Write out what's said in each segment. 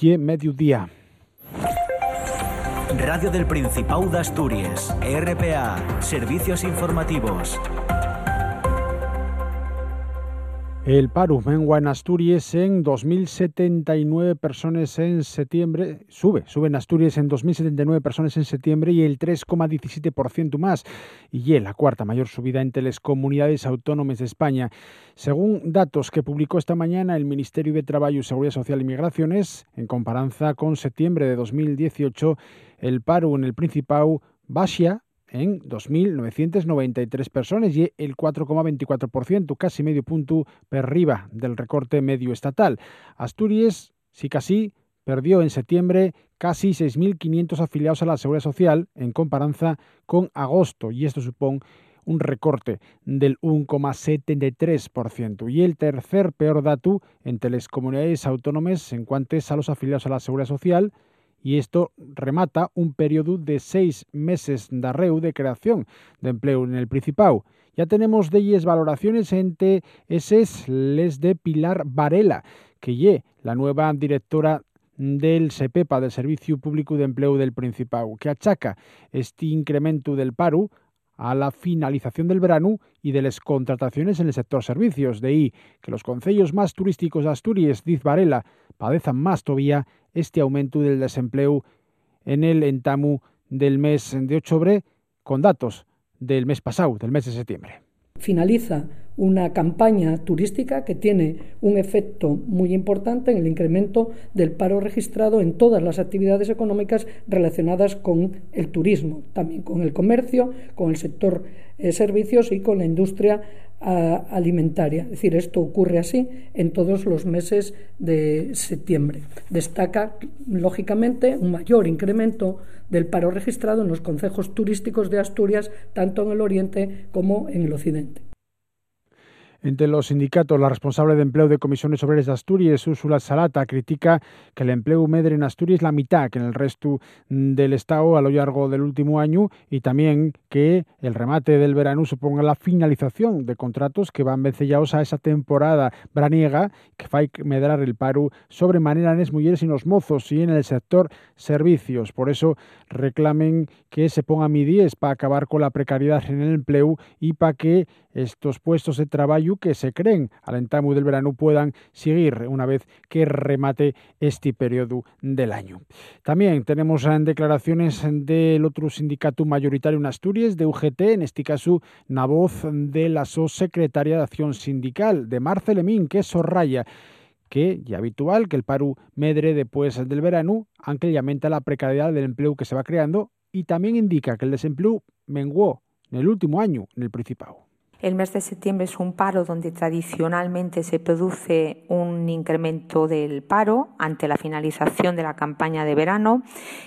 y mediodía. Radio del Principado de Asturias, RPA, Servicios Informativos. El paro mengua en Asturias en 2.079 personas en septiembre, sube, sube en Asturias en 2.079 personas en septiembre y el 3,17% más, y es la cuarta mayor subida entre las comunidades autónomas de España. Según datos que publicó esta mañana el Ministerio de Trabajo, Seguridad Social y Migraciones, en comparanza con septiembre de 2018, el paro en el Principado baixia en 2.993 personas y el 4,24%, casi medio punto per arriba del recorte medio estatal. Asturias, sí casi, perdió en septiembre casi 6.500 afiliados a la Seguridad Social en comparanza con agosto y esto supone un recorte del 1,73%. Y el tercer peor dato entre las comunidades autónomas en cuanto a los afiliados a la Seguridad Social, y esto remata un periodo de seis meses de arreu de creación de empleo en el Principado. Ya tenemos ellas valoraciones entre eses les de Pilar Varela, que ye la nueva directora del SEPEPA, del Servicio Público de Empleo del Principado, que achaca este incremento del paro a la finalización del verano y de las contrataciones en el sector servicios. De ahí que los concellos más turísticos de Asturias, diz Varela, padezan más todavía este aumento del desempleo en el entamu del mes de octubre con datos del mes pasado, del mes de septiembre. Finaliza una campaña turística que tiene un efecto muy importante en el incremento del paro registrado en todas las actividades económicas relacionadas con el turismo, también con el comercio, con el sector eh, servicios y con la industria alimentaria. Es decir, esto ocurre así en todos los meses de septiembre. Destaca, lógicamente, un mayor incremento del paro registrado en los concejos turísticos de Asturias, tanto en el oriente como en el occidente. Entre los sindicatos, la responsable de empleo de comisiones obreras de Asturias, Úrsula Salata, critica que el empleo medre en Asturias es la mitad que en el resto del Estado a lo largo del último año y también que el remate del verano suponga la finalización de contratos que van vencellados a esa temporada braniega que a medrar el paro sobremanera en las mujeres y los mozos y en el sector servicios. Por eso reclamen que se ponga medidas para acabar con la precariedad en el empleo y para que estos puestos de trabajo que se creen al entamu del verano puedan seguir una vez que remate este periodo del año. También tenemos declaraciones del otro sindicato mayoritario en Asturias, de UGT, en este caso la voz de la secretaria de Acción Sindical, de Marcelemín, que sorraya que ya habitual que el paro medre después del verano, aunque lamenta la precariedad del empleo que se va creando y también indica que el desempleo menguó en el último año en el Principado. El mes de septiembre es un paro donde tradicionalmente se produce un incremento del paro ante la finalización de la campaña de verano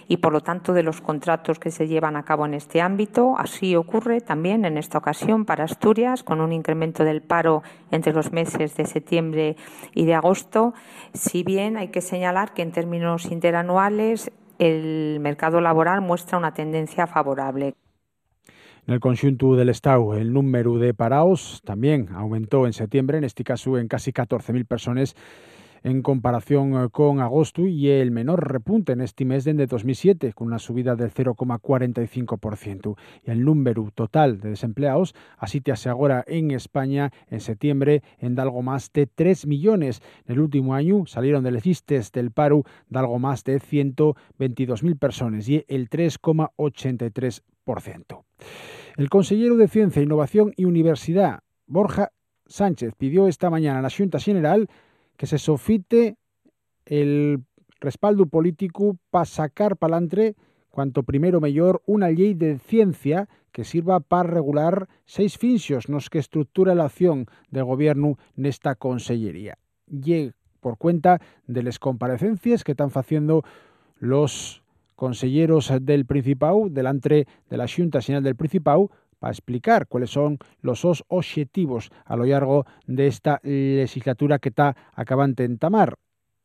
y, por lo tanto, de los contratos que se llevan a cabo en este ámbito. Así ocurre también en esta ocasión para Asturias, con un incremento del paro entre los meses de septiembre y de agosto. Si bien hay que señalar que en términos interanuales el mercado laboral muestra una tendencia favorable. En el conjunto del Estado, el número de parados también aumentó en septiembre, en este caso en casi 14.000 personas en comparación eh, con agosto y el menor repunte en este mes desde 2007, con una subida del 0,45%. Y el número total de desempleados asítase ahora en España en septiembre en algo más de 3 millones. En el último año salieron de las listas del paro de algo más de 122.000 personas y el 3,83%. El consejero de Ciencia, Innovación y Universidad, Borja Sánchez, pidió esta mañana a la Junta General que se sofite el respaldo político para sacar palantre cuanto primero mejor una ley de ciencia que sirva para regular seis fincios nos que estructura la acción del gobierno esta consellería. Y por cuenta de las comparecencias que están haciendo los conselleros del Principado delante de la Junta General del Principado para explicar cuáles son los objetivos a lo largo de esta legislatura que está acabando en tamar.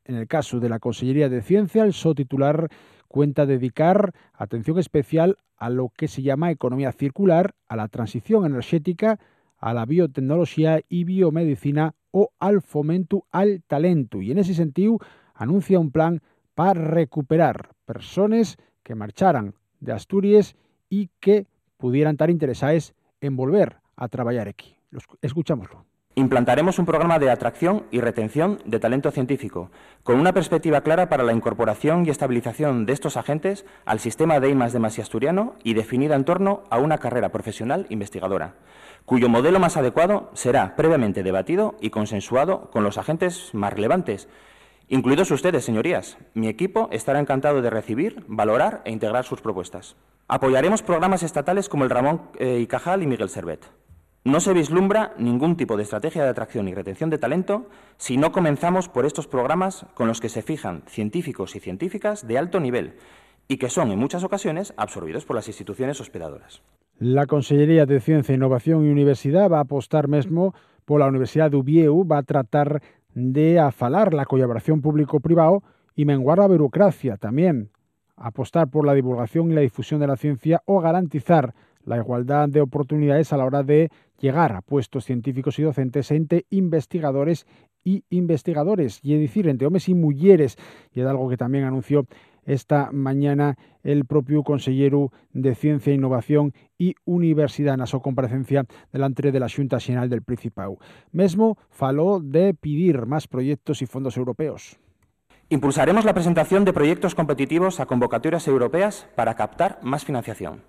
En el caso de la Consellería de Ciencia, el so titular cuenta dedicar atención especial a lo que se llama economía circular, a la transición energética, a la biotecnología y biomedicina o al fomento al talento. Y en ese sentido anuncia un plan para recuperar personas que marcharan de Asturias y que pudieran estar interesadas en volver a trabajar aquí. Escuchámoslo. Implantaremos un programa de atracción y retención de talento científico, con una perspectiva clara para la incorporación y estabilización de estos agentes al sistema de I de Masi asturiano y definida en torno a una carrera profesional investigadora, cuyo modelo más adecuado será previamente debatido y consensuado con los agentes más relevantes, incluidos ustedes, señorías. Mi equipo estará encantado de recibir, valorar e integrar sus propuestas. Apoyaremos programas estatales como el Ramón eh, y Cajal y Miguel Servet. No se vislumbra ningún tipo de estrategia de atracción y retención de talento si no comenzamos por estos programas con los que se fijan científicos y científicas de alto nivel y que son en muchas ocasiones absorbidos por las instituciones hospedadoras. La Consellería de Ciencia, Innovación y Universidad va a apostar mesmo por la Universidad de Ubieu, va a tratar de afalar la colaboración público-privado y menguar la burocracia también, apostar por la divulgación y la difusión de la ciencia o garantizar la igualdad de oportunidades a la hora de llegar a puestos científicos y docentes entre investigadores y investigadores, y es decir, entre hombres y mujeres, y es algo que también anunció esta mañana el propio consejero de Ciencia, Innovación y Universidad en su comparecencia delante de la Junta General del Principado. Mesmo faló de pedir más proyectos y fondos europeos. Impulsaremos la presentación de proyectos competitivos a convocatorias europeas para captar más financiación.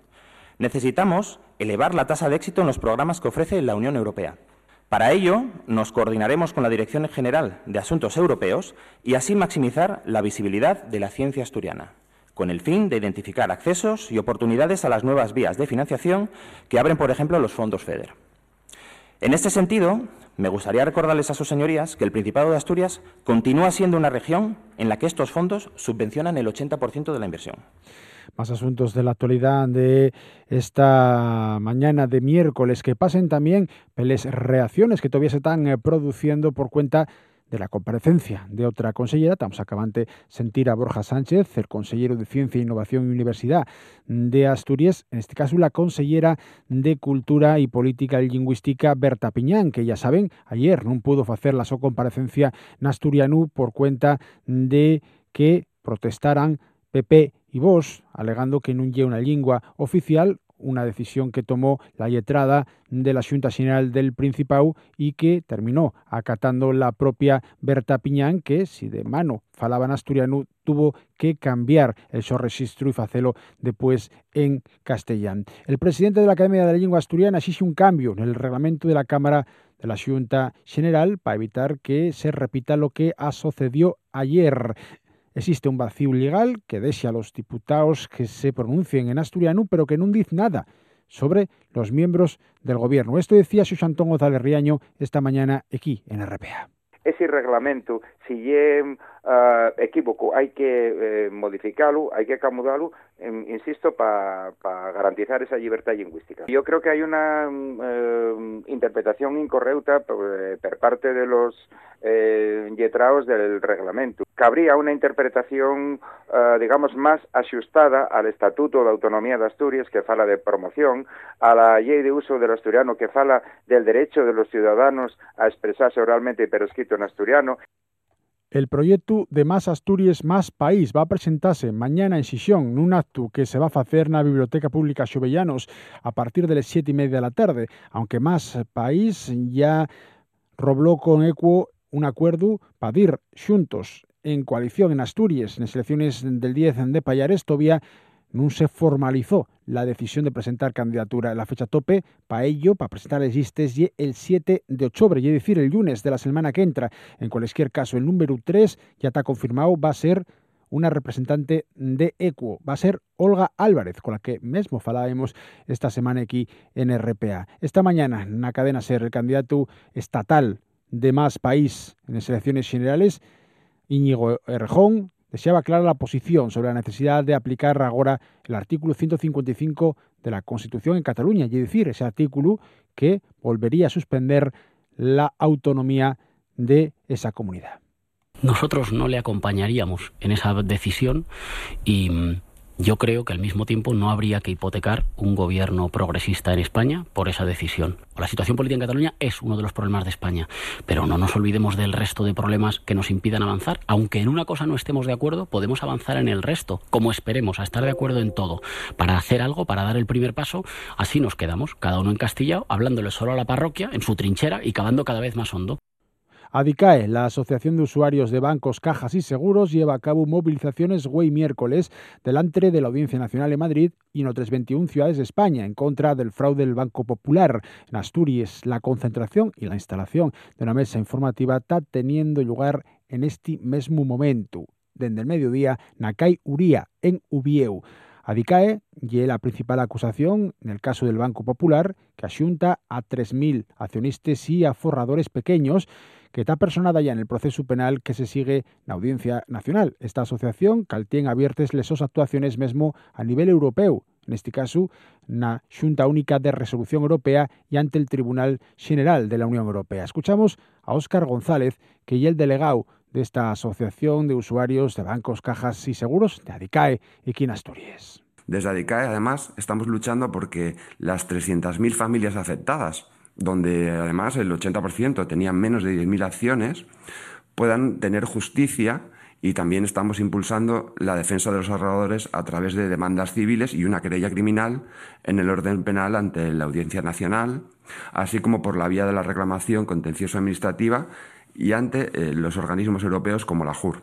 Necesitamos elevar la tasa de éxito en los programas que ofrece la Unión Europea. Para ello, nos coordinaremos con la Dirección General de Asuntos Europeos y así maximizar la visibilidad de la ciencia asturiana, con el fin de identificar accesos y oportunidades a las nuevas vías de financiación que abren, por ejemplo, los fondos FEDER. En este sentido, me gustaría recordarles a sus señorías que el Principado de Asturias continúa siendo una región en la que estos fondos subvencionan el 80% de la inversión. Más asuntos de la actualidad de esta mañana de miércoles que pasen también las reacciones que todavía se están eh, produciendo por cuenta de la comparecencia de otra consellera. Estamos acabando de sentir a Borja Sánchez, el consejero de Ciencia, Innovación y Universidad de Asturias, en este caso la consellera de Cultura y Política y Lingüística, Berta Piñán, que ya saben, ayer no pudo hacer la su comparecencia en Asturianú por cuenta de que protestaran PP y vos, alegando que non lle una lingua oficial, una decisión que tomó la letrada de la Junta General del Principado y que terminó acatando la propia Berta Piñán, que si de mano falaban asturiano tuvo que cambiar el su registro y facelo después en castellán. El presidente de la Academia de la Lengua Asturiana hizo un cambio en el reglamento de la Cámara de la Junta General para evitar que se repita lo que sucedió ayer. Existe un vacío legal que deja a los diputados que se pronuncien en asturiano, pero que no dice nada sobre los miembros del gobierno. Esto decía Antón González Riaño esta mañana aquí en RPA. Ese reglamento, si es uh, equívoco, hay que eh, modificarlo, hay que acomodarlo insisto, para garantizar esa libertad lingüística. Yo creo que hay una eh, interpretación incorrecta por, parte de los eh, letrados del reglamento. Cabría una interpretación, eh, digamos, más ajustada al Estatuto de Autonomía de Asturias, que fala de promoción, a la ley de uso del asturiano, que fala del derecho de los ciudadanos a expresarse oralmente pero escrito en asturiano. El proyecto de Más Asturias Más País va a presentarse mañana en en un acto que se va a hacer en la Biblioteca Pública Xovellanos a partir de las siete y media de la tarde, aunque Más País ya robló con Equo un acuerdo para ir juntos en coalición en Asturias en las elecciones del 10 de Payares, todavía no se formalizó la decisión de presentar candidatura. La fecha tope para ello, para presentar las listas, y el 7 de octubre, es decir, el lunes de la semana que entra. En cualquier caso, el número 3 ya está confirmado, va a ser una representante de Equo, va a ser Olga Álvarez, con la que mismo falábamos esta semana aquí en RPA. Esta mañana, en la cadena SER, el candidato estatal de Más País en las elecciones generales, Íñigo Erjón, deseaba aclarar la posición sobre la necesidad de aplicar ahora el artículo 155 de la Constitución en Cataluña, y decir, ese artículo que volvería a suspender la autonomía de esa comunidad. Nosotros no le acompañaríamos en esa decisión y Yo creo que al mismo tiempo no habría que hipotecar un gobierno progresista en España por esa decisión. La situación política en Cataluña es uno de los problemas de España, pero no nos olvidemos del resto de problemas que nos impidan avanzar. Aunque en una cosa no estemos de acuerdo, podemos avanzar en el resto, como esperemos, a estar de acuerdo en todo. Para hacer algo, para dar el primer paso, así nos quedamos, cada uno en Castilla, hablándole solo a la parroquia, en su trinchera y cavando cada vez más hondo. ADICAE, la Asociación de Usuarios de Bancos, Cajas y Seguros, lleva a cabo movilizaciones hoy miércoles delante de la Audiencia Nacional en Madrid y en otras 21 ciudades de España en contra del fraude del Banco Popular. En Asturias, la concentración y la instalación de una mesa informativa está teniendo lugar en este mismo momento. Desde el mediodía, Nakai Uría, en Ubieu. Adicae y la principal acusación en el caso del Banco Popular que asunta a 3.000 accionistas y aforradores pequeños que está personada ya en el proceso penal que se sigue en la Audiencia Nacional. Esta asociación caltien abiertes lesas actuaciones mesmo a nivel europeo, en este caso na Xunta Única de Resolución Europea y ante el Tribunal General de la Unión Europea. Escuchamos a Óscar González, que es el delegado de esta Asociación de Usuarios de Bancos, Cajas y Seguros de ADICAE aquí en Asturias. Desde ADICAE, además, estamos luchando porque las 300.000 familias afectadas donde además el 80% tenían menos de 10.000 acciones, puedan tener justicia y también estamos impulsando la defensa de los ahorradores a través de demandas civiles y una querella criminal en el orden penal ante la Audiencia Nacional, así como por la vía de la reclamación contencioso administrativa y ante eh, los organismos europeos como la JUR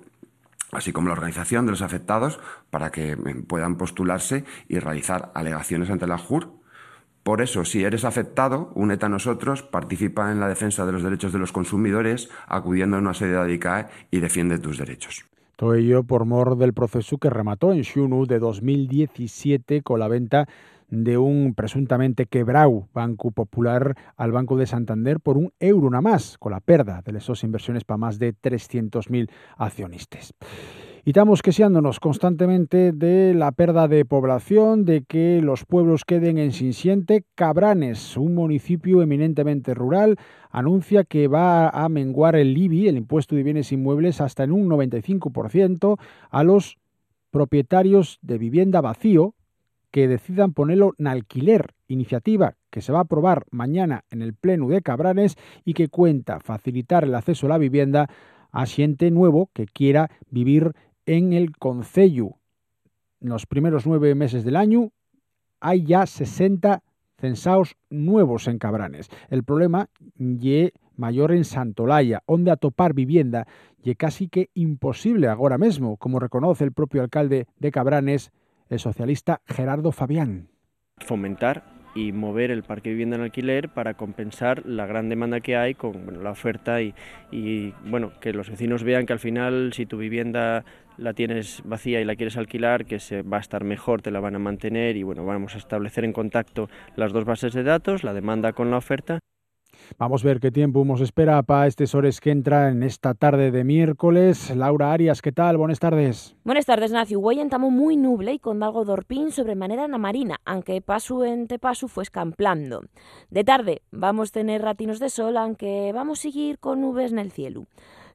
así como la organización de los afectados para que eh, puedan postularse y realizar alegaciones ante la JUR por eso, si eres afectado, únete a nosotros, participa en la defensa de los derechos de los consumidores, acudiendo a una sede de ADICAE y defiende tus derechos. Todo ello por mor del proceso que remató en Xunu de 2017 con la venta de un presuntamente quebrado Banco Popular al Banco de Santander por un euro nada más, con la perda de esas inversiones para más de 300.000 accionistas. Y estamos queseándonos constantemente de la pérdida de población, de que los pueblos queden en Sinsiente. Cabranes, un municipio eminentemente rural, anuncia que va a menguar el IBI, el impuesto de bienes inmuebles, hasta en un 95% a los propietarios de vivienda vacío que decidan ponerlo en alquiler, iniciativa que se va a aprobar mañana en el Pleno de Cabranes y que cuenta facilitar el acceso a la vivienda a gente nuevo que quiera vivir en el Concello. En los primeros nueve meses del año hay ya 60 censados nuevos en Cabranes. El problema es mayor en Santolaya, donde atopar vivienda y casi que imposible ahora mismo, como reconoce el propio alcalde de Cabranes, el socialista Gerardo Fabián. Fomentar y mover el parque de vivienda en alquiler para compensar la gran demanda que hay con la oferta y, y, bueno que los vecinos vean que al final si tu vivienda la tienes vacía y la quieres alquilar que se va a estar mejor te la van a mantener y bueno vamos a establecer en contacto las dos bases de datos la demanda con la oferta Vamos a ver qué tiempo nos espera para este Sores que entra en esta tarde de miércoles. Laura Arias, ¿qué tal? Buenas tardes. Buenas tardes, Nacio. Hoy estamos muy nuble y con algo dorpín sobremanera na marina, aunque paso en paso fue escamplando. De tarde vamos a tener ratinos de sol, aunque vamos a seguir con nubes en el cielo.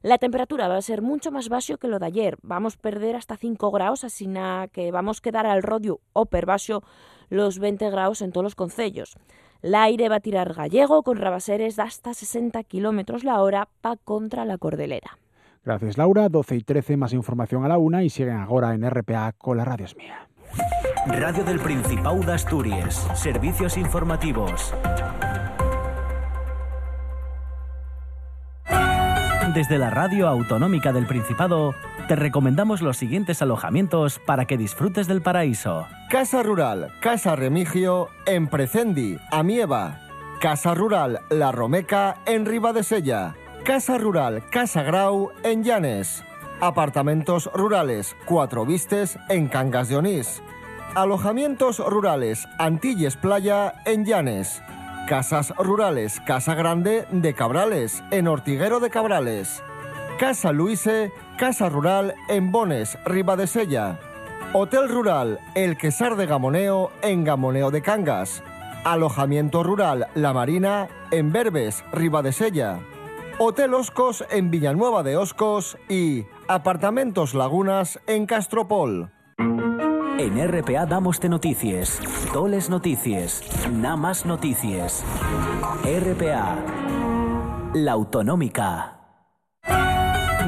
La temperatura va a ser mucho más bajo que lo de ayer. Vamos a perder hasta 5 grados, así que vamos a quedar al rodio o per los 20 grados en todos los concellos. L'aire va a tirar gallego con rabaseres de hasta 60 kilómetros la hora pa contra la cordelera. Gracias Laura, 12 y 13 más información a la una y siguen ahora en RPA con la Radio Mía. Radio del Principado de Asturias, servicios informativos. Desde la Radio Autonómica del Principado, te recomendamos los siguientes alojamientos para que disfrutes del paraíso. Casa Rural, Casa Remigio, en Precendi, Amieva. Casa Rural, La Romeca, en Sella. Casa Rural, Casa Grau, en Llanes. Apartamentos rurales, Cuatro Vistes, en Cangas de Onís. Alojamientos rurales, Antilles Playa, en Llanes. Casas rurales, Casa Grande de Cabrales, en Ortiguero de Cabrales. Casa Luise, Casa Rural en Bones, Sella. Hotel Rural El Quesar de Gamoneo en Gamoneo de Cangas. Alojamiento Rural La Marina en Berbes, Sella. Hotel Oscos en Villanueva de Oscos y Apartamentos Lagunas en Castropol. En RPA damos de noticias, toles noticias, nada más noticias. RPA, la autonómica.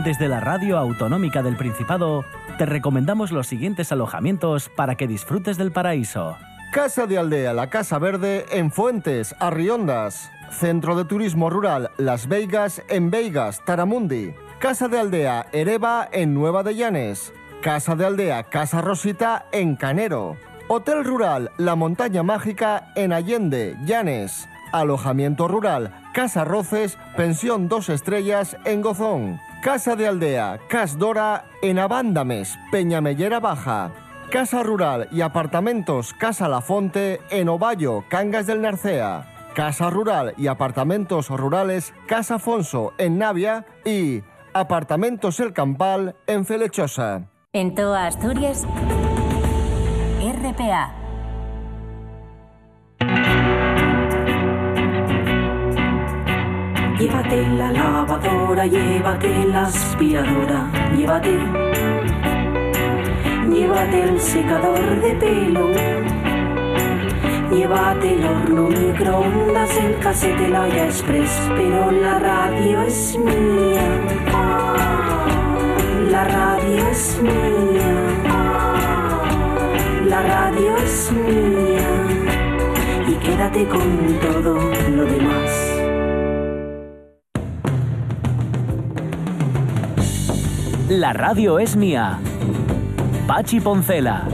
Desde la radio autonómica del Principado, te recomendamos los siguientes alojamientos para que disfrutes del paraíso. Casa de Aldea La Casa Verde en Fuentes, Arriondas. Centro de Turismo Rural Las Veigas en Veigas, Taramundi. Casa de Aldea Ereba en Nueva de Llanes. Casa de Aldea Casa Rosita en Canero. Hotel Rural La Montaña Mágica en Allende, Llanes. Alojamiento Rural Casa Roces, Pensión Dos Estrellas en Gozón. Casa de Aldea Cas Dora en Abándames, Peñamellera Baja. Casa Rural y Apartamentos Casa La Fonte en Ovallo, Cangas del Narcea. Casa Rural y Apartamentos Rurales Casa Afonso en Navia y Apartamentos El Campal en Felechosa. En toda Asturias, RPA. Llévate la lavadora, llévate la aspiradora, llévate. Llévate el secador de pelo. Llévate el horno microondas, el casete, la olla express, pero la radio es mía. La radio es mía. La radio es mía. Y quédate con todo lo demás. La radio es mía. Pachi Poncela.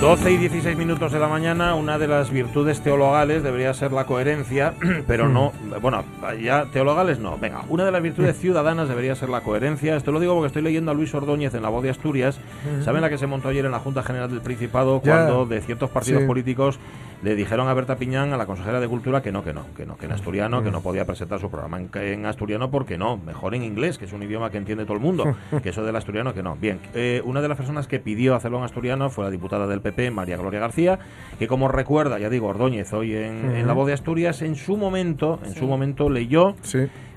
Doce y 16 minutos de la mañana, una de las virtudes teologales debería ser la coherencia, pero no, bueno, ya teologales no. Venga, una de las virtudes ciudadanas debería ser la coherencia. Esto lo digo porque estoy leyendo a Luis Ordóñez en La Voz de Asturias. ¿Saben la que se montó ayer en la Junta General del Principado Ya. cuando de ciertos partidos Sí. políticos le dijeron a Berta Piñán, a la consejera de Cultura, que no, que no, que no, que en asturiano, que no podía presentar su programa en, en asturiano porque no, mejor en inglés, que es un idioma que entiende todo el mundo, que eso del asturiano que no. Bien, eh, una de las personas que pidió hacerlo en asturiano fue la diputada del PP, María Gloria García, que como recuerda, ya digo, Ordóñez hoy en, en La Voz de Asturias, en su momento, en su momento leyó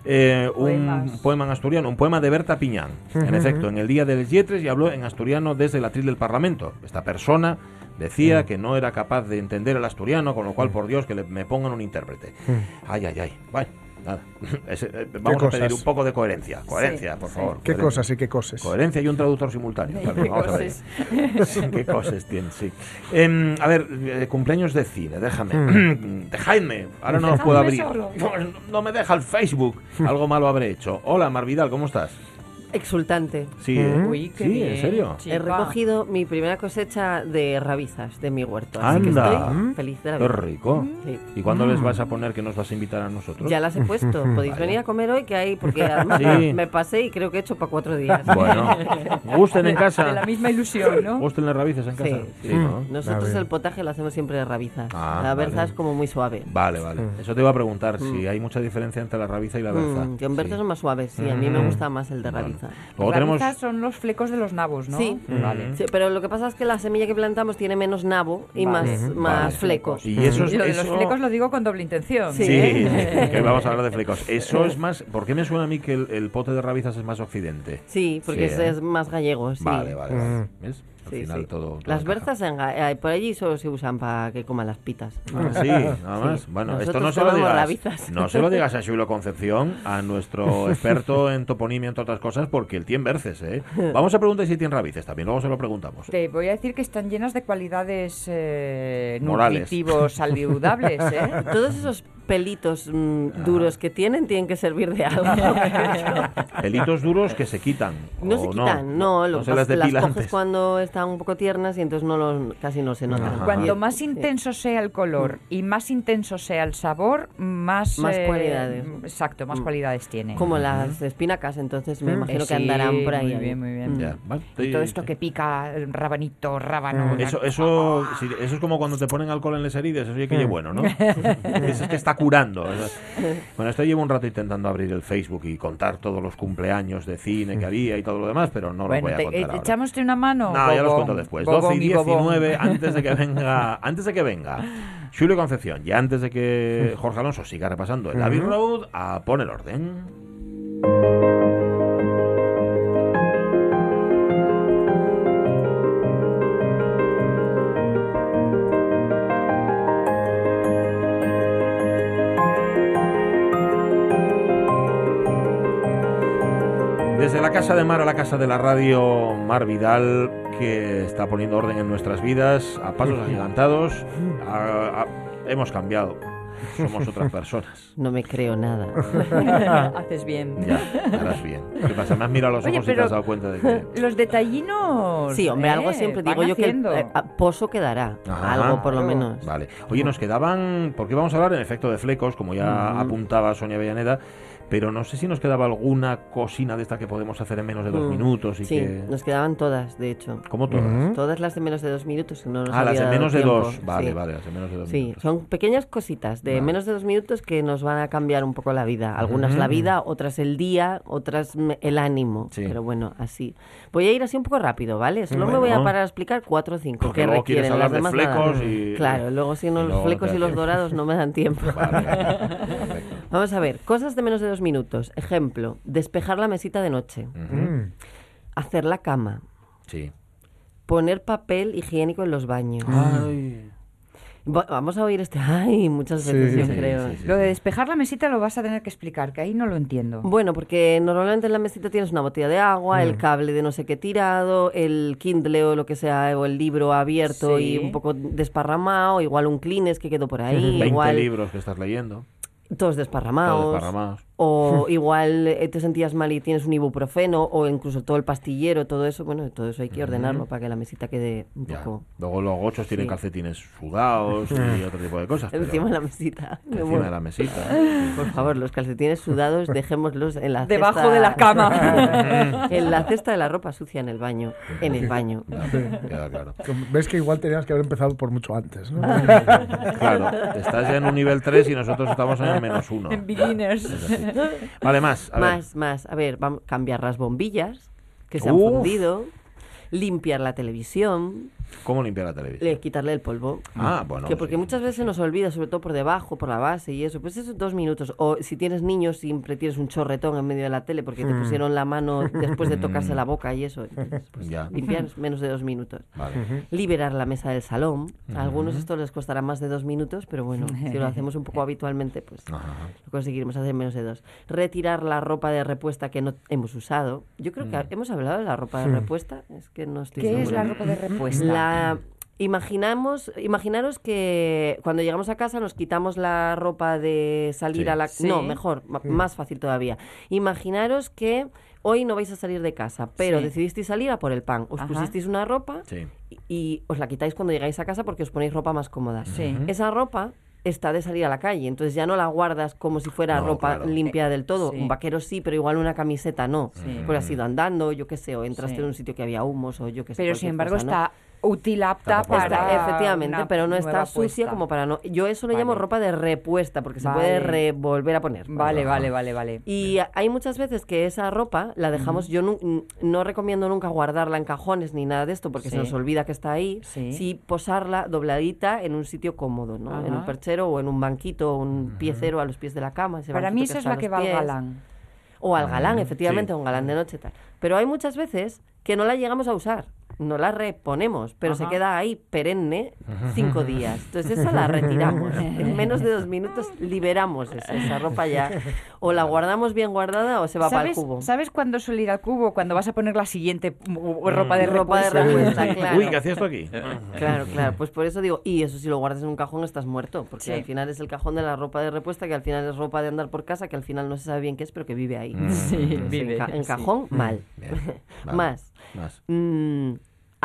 eh, un Poemas. poema en asturiano, un poema de Berta Piñán, en efecto, en el Día de les Yetres y habló en asturiano desde el atril del Parlamento. Esta persona decía que no era capaz de entender el asturiano, con lo cual, por Dios, que le, me pongan un intérprete. Ay, ay, ay. Bueno, nada. Eh, vamos a pedir cosas? un poco de coherencia. Coherencia, Sí, por favor. ¿Qué coherencia. cosas y qué cosas? Coherencia y un traductor simultáneo. ¿Qué Claro, vamos a ver. cosas? qué cosas tiene, sí. Em, a ver, eh, cumpleaños de cine, déjame. Mm. Dejadme, ahora no os puedo abrir. No me deja el Facebook. Algo malo habré hecho. Hola, Marvidal, ¿cómo estás? Exultante. Sí, ¿eh? Uy, qué Sí, ¿en serio? He recogido mi primera cosecha de rabizas de mi huerto. Así Anda. que estoy feliz de la Qué vida. rico. Sí. ¿Y cuándo les vas a poner que nos vas a invitar a nosotros? Ya las he puesto. Podéis Vale. venir a comer hoy que hay, porque además Sí. me pasé y creo que he hecho para cuatro días. Bueno, gusten en casa. De la misma ilusión, ¿no? Gusten las rabices en casa. Sí, sí. ¿no? Nosotros el potaje lo hacemos siempre de rabizas. Ah, la berza vale. es como muy suave. Vale, vale. Eso te iba a preguntar, si Mm. hay mucha diferencia entre la rabiza y la berza. Mm, que en berza son más suaves, sí. A mí me gusta más el de rabiza. Luego tenemos... Rabizas son los flecos de los nabos, ¿no? Sí. Vale. Sí, pero lo que pasa es que la semilla que plantamos tiene menos nabo y Vale. más, más Vale. flecos. Y eso es- lo de los flecos lo digo con doble intención. Sí, que vamos a hablar de flecos. Eso es más... ¿Por qué me suena a mí que el, el pote de rabizas es más occidente? Sí, porque Sí, es, ¿eh? es más gallego, sí. Vale, vale, vale. ¿Ves? Al Sí, final sí. todo... todo Las berzas en eh, por allí solo se usan para que coman las pitas. Ah, sí, nada más. Sí. Bueno, esto no se lo digas. rabizas. No se lo digas a Xulo Concepción, a nuestro experto en toponimia, entre otras cosas, porque él tiene verces, ¿eh? Vamos a preguntar si tiene rabices también, luego se lo preguntamos. Te voy a decir que están llenas de cualidades eh, nutritivos saludables, ¿eh? Todos esos pelitos mm, duros que tienen tienen que servir de algo. Pelitos duros que se quitan. No ¿o se quitan, no, lo no se pasa las las coges cuando están un poco tiernas y entonces no los, casi no se notan. Cuanto más intenso sea el color y más intenso sea el sabor, más... Más eh, cualidades. Exacto, más Mm. cualidades tiene. Como las espinacas, entonces me Mm. imagino Eh, que sí, andarán por ahí. Muy bien, muy bien. Mm. Ya, vale. Y todo esto que pica, el rabanito, rábano. Eso, eso, sí, eso es como cuando te ponen alcohol en las heridas, eso sí que es bueno, ¿no? Eso es que está está curando. Bueno, esto llevo un rato intentando abrir el Facebook y contar todos los cumpleaños de cine que había y todo lo demás, pero no lo Bueno, voy a te- contar ahora. ¿echamos una mano? No, ya los cuento después. bobón 12 y y bobón. 19, antes de que venga, antes de que venga Julio Concepción y antes de que Jorge Alonso siga repasando el Abbey Ujú. Road, a poner orden. Casa de Mar a la casa de la radio, Mar Vidal, que está poniendo orden en nuestras vidas, a pasos agigantados, a- a- hemos cambiado, somos otras personas. No me creo nada. Haces bien. Ya, harás bien. ¿Qué pasa? Me has mirado a los Oye, ojos y te has dado cuenta de que... Los detallinos. Sí, hombre, algo eh, siempre van digo yo que haciendo. eh, a- pozo quedará. Ajá. Algo por lo menos. Vale. Oye, nos quedaban, porque vamos a hablar en efecto de flecos, como ya Ujú. apuntaba Sonia Villaneda, pero no sé si nos quedaba alguna cocina de esta que podemos hacer en menos de dos Mm, minutos y sí, que... nos quedaban todas, de hecho. ¿Cómo todas? Todas las de menos de dos minutos. que No nos Ah, las de menos de tiempo. dos. Vale, Sí. vale, las de menos de dos Sí, minutos. son pequeñas cositas de menos de dos minutos que nos van a cambiar un poco la vida. Algunas la Ujú. vida, otras el día, otras el ánimo. Sí. Pero bueno, así. Voy a ir así un poco rápido, ¿vale? Solo me voy a Bueno. parar a explicar cuatro o cinco Porque que luego quieres requieren. Las hablar de demás nada. flecos y- Claro, luego si no los flecos y los dorados no me dan tiempo. Vamos a ver, cosas de menos de dos minutos. Ejemplo, despejar la mesita de noche. Ujú. Hacer la cama. Sí. Poner papel higiénico en los baños. Ay. Va- Vamos a oír este ay muchas veces, yo creo. Lo de despejar la mesita lo vas a tener que explicar, que ahí no lo entiendo. Bueno, porque normalmente en la mesita tienes una botella de agua, el Mm. cable de no sé qué tirado, el Kindle o lo que sea, o el libro abierto Sí. y un poco desparramado, igual un Kleenex que quedó por ahí, 20 igual libros que estás leyendo. todos desparramados. Todos desparramados. O igual eh, te sentías mal y tienes un ibuprofeno, o incluso todo el pastillero, todo eso, bueno, todo eso hay que ordenarlo para que la mesita quede un Ya. poco Luego los gochos tienen Sí. calcetines sudados y otro tipo de cosas. pero encima de la mesita. Me Encima de la mesita. Por favor, los calcetines sudados, dejémoslos en la Debajo cesta- de la cama. en la cesta de la ropa sucia en el baño. En el baño. Queda claro. Ves que igual tenías que haber empezado por mucho antes, ¿no? Claro, estás ya en un nivel 3 y nosotros estamos en el menos 1. En beginners. Vale, más. A ver. Más, más. A ver, vamos cambiar las bombillas que se han Uf. fundido. Limpiar la televisión. ¿Cómo limpiar la televisión? Le, quitarle el polvo. Ah, bueno, Que porque muchas veces se nos olvida, sobre todo por debajo, por la base y eso. Pues eso, dos minutos. O si tienes niños, siempre tienes un chorretón en medio de la tele porque te Mm. pusieron la mano después de tocarse la boca y eso. Entonces, pues, Ya. limpiar es menos de dos minutos. Vale. Liberar la mesa del salón. A algunos esto les costará más de dos minutos, pero bueno, si lo hacemos un poco habitualmente, pues lo conseguiremos hacer en menos de dos. Retirar la ropa de repuesta que no hemos usado. Yo creo que Mm. hemos hablado de la ropa de repuesta. Es que no estoy ¿Qué es la ropa de repuesta? La- Imaginamos, imaginaros que cuando llegamos a casa nos quitamos la ropa de salir Sí. a la... Sí. No, mejor, más fácil todavía. Imaginaros que hoy no vais a salir de casa, pero Sí. decidisteis salir a por el pan. Os Ajá. pusisteis una ropa Sí. y, y os la quitáis cuando llegáis a casa porque os ponéis ropa más cómoda. Sí. Esa ropa está de salir a la calle, entonces ya no la guardas como si fuera No, ropa claro. limpia del todo. Sí. Un vaquero sí, pero igual una camiseta no. Sí. Pues has ido andando, yo qué sé, o entraste Sí. en un sitio que había humos o yo qué sé. Pero sin embargo cosa, ¿no? Útil, apta Está- para. efectivamente, pero no está sucia puesta. como para no. Yo eso lo llamo ropa de repuesta porque se puede re- volver a poner. Vale, vale, vale, vale. Y hay muchas veces que esa ropa la dejamos, yo nu- no recomiendo nunca guardarla en cajones ni nada de esto porque Sí. se nos olvida que está ahí. Sí. posarla dobladita en un sitio cómodo, ¿no? En un perchero o en un banquito o un piecero a los pies de la cama. ese Para mí esa es la que va al galán. O al galán, efectivamente, sí. a un galán de noche tal. Pero hay muchas veces que no la llegamos a usar. No la reponemos, pero se queda ahí perenne cinco días. Entonces esa la retiramos. En menos de dos minutos liberamos esa, esa ropa ya. O la guardamos bien guardada o se va para el ¿Sabes, cubo. ¿Sabes cuándo suele ir al cubo? Cuando vas a poner la siguiente mm, ropa de Ropa de repuesta, claro. Uy, ¿qué hacías tú aquí? Claro, claro, pues por eso digo, y eso si lo guardas en un cajón estás muerto, porque Sí. al final es el cajón de la ropa de repuesta, que al final es ropa de andar por casa, que al final no se sabe bien qué es, pero que vive ahí. Mm. Sí, Entonces, vive, En, ca- en sí. cajón, mal. Bien, vale. Más. Más. Mm,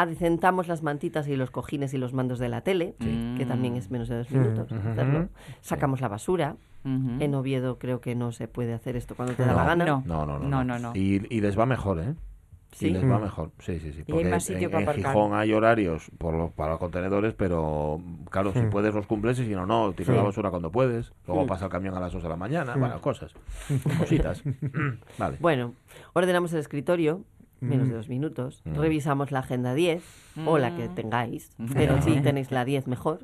adecentamos las mantitas y los cojines y los mandos de la tele, que también es menos de dos minutos Ujú. hacerlo. Sacamos la basura. En Oviedo creo que no se puede hacer esto cuando te da la gana. No. No, no, no. No, no, no. Y, y les va mejor, ¿eh? Y Sí. les va Mm. mejor, sí, sí, sí. Y hay porque más sitio en, para en aparcar. Gijón hay horarios por los, para los contenedores, pero claro, si Mm. puedes los cumples y si no, no. Tira Sí. la basura cuando puedes. Luego Mm. pasa el camión a las 2 de la mañana. Mm. Bueno, cosas. Cositas. vale. Bueno, ordenamos el escritorio, menos Mm. de dos minutos. Mm. Revisamos la agenda 10 o la que Mm. tengáis, pero si tenéis la 10 mejor.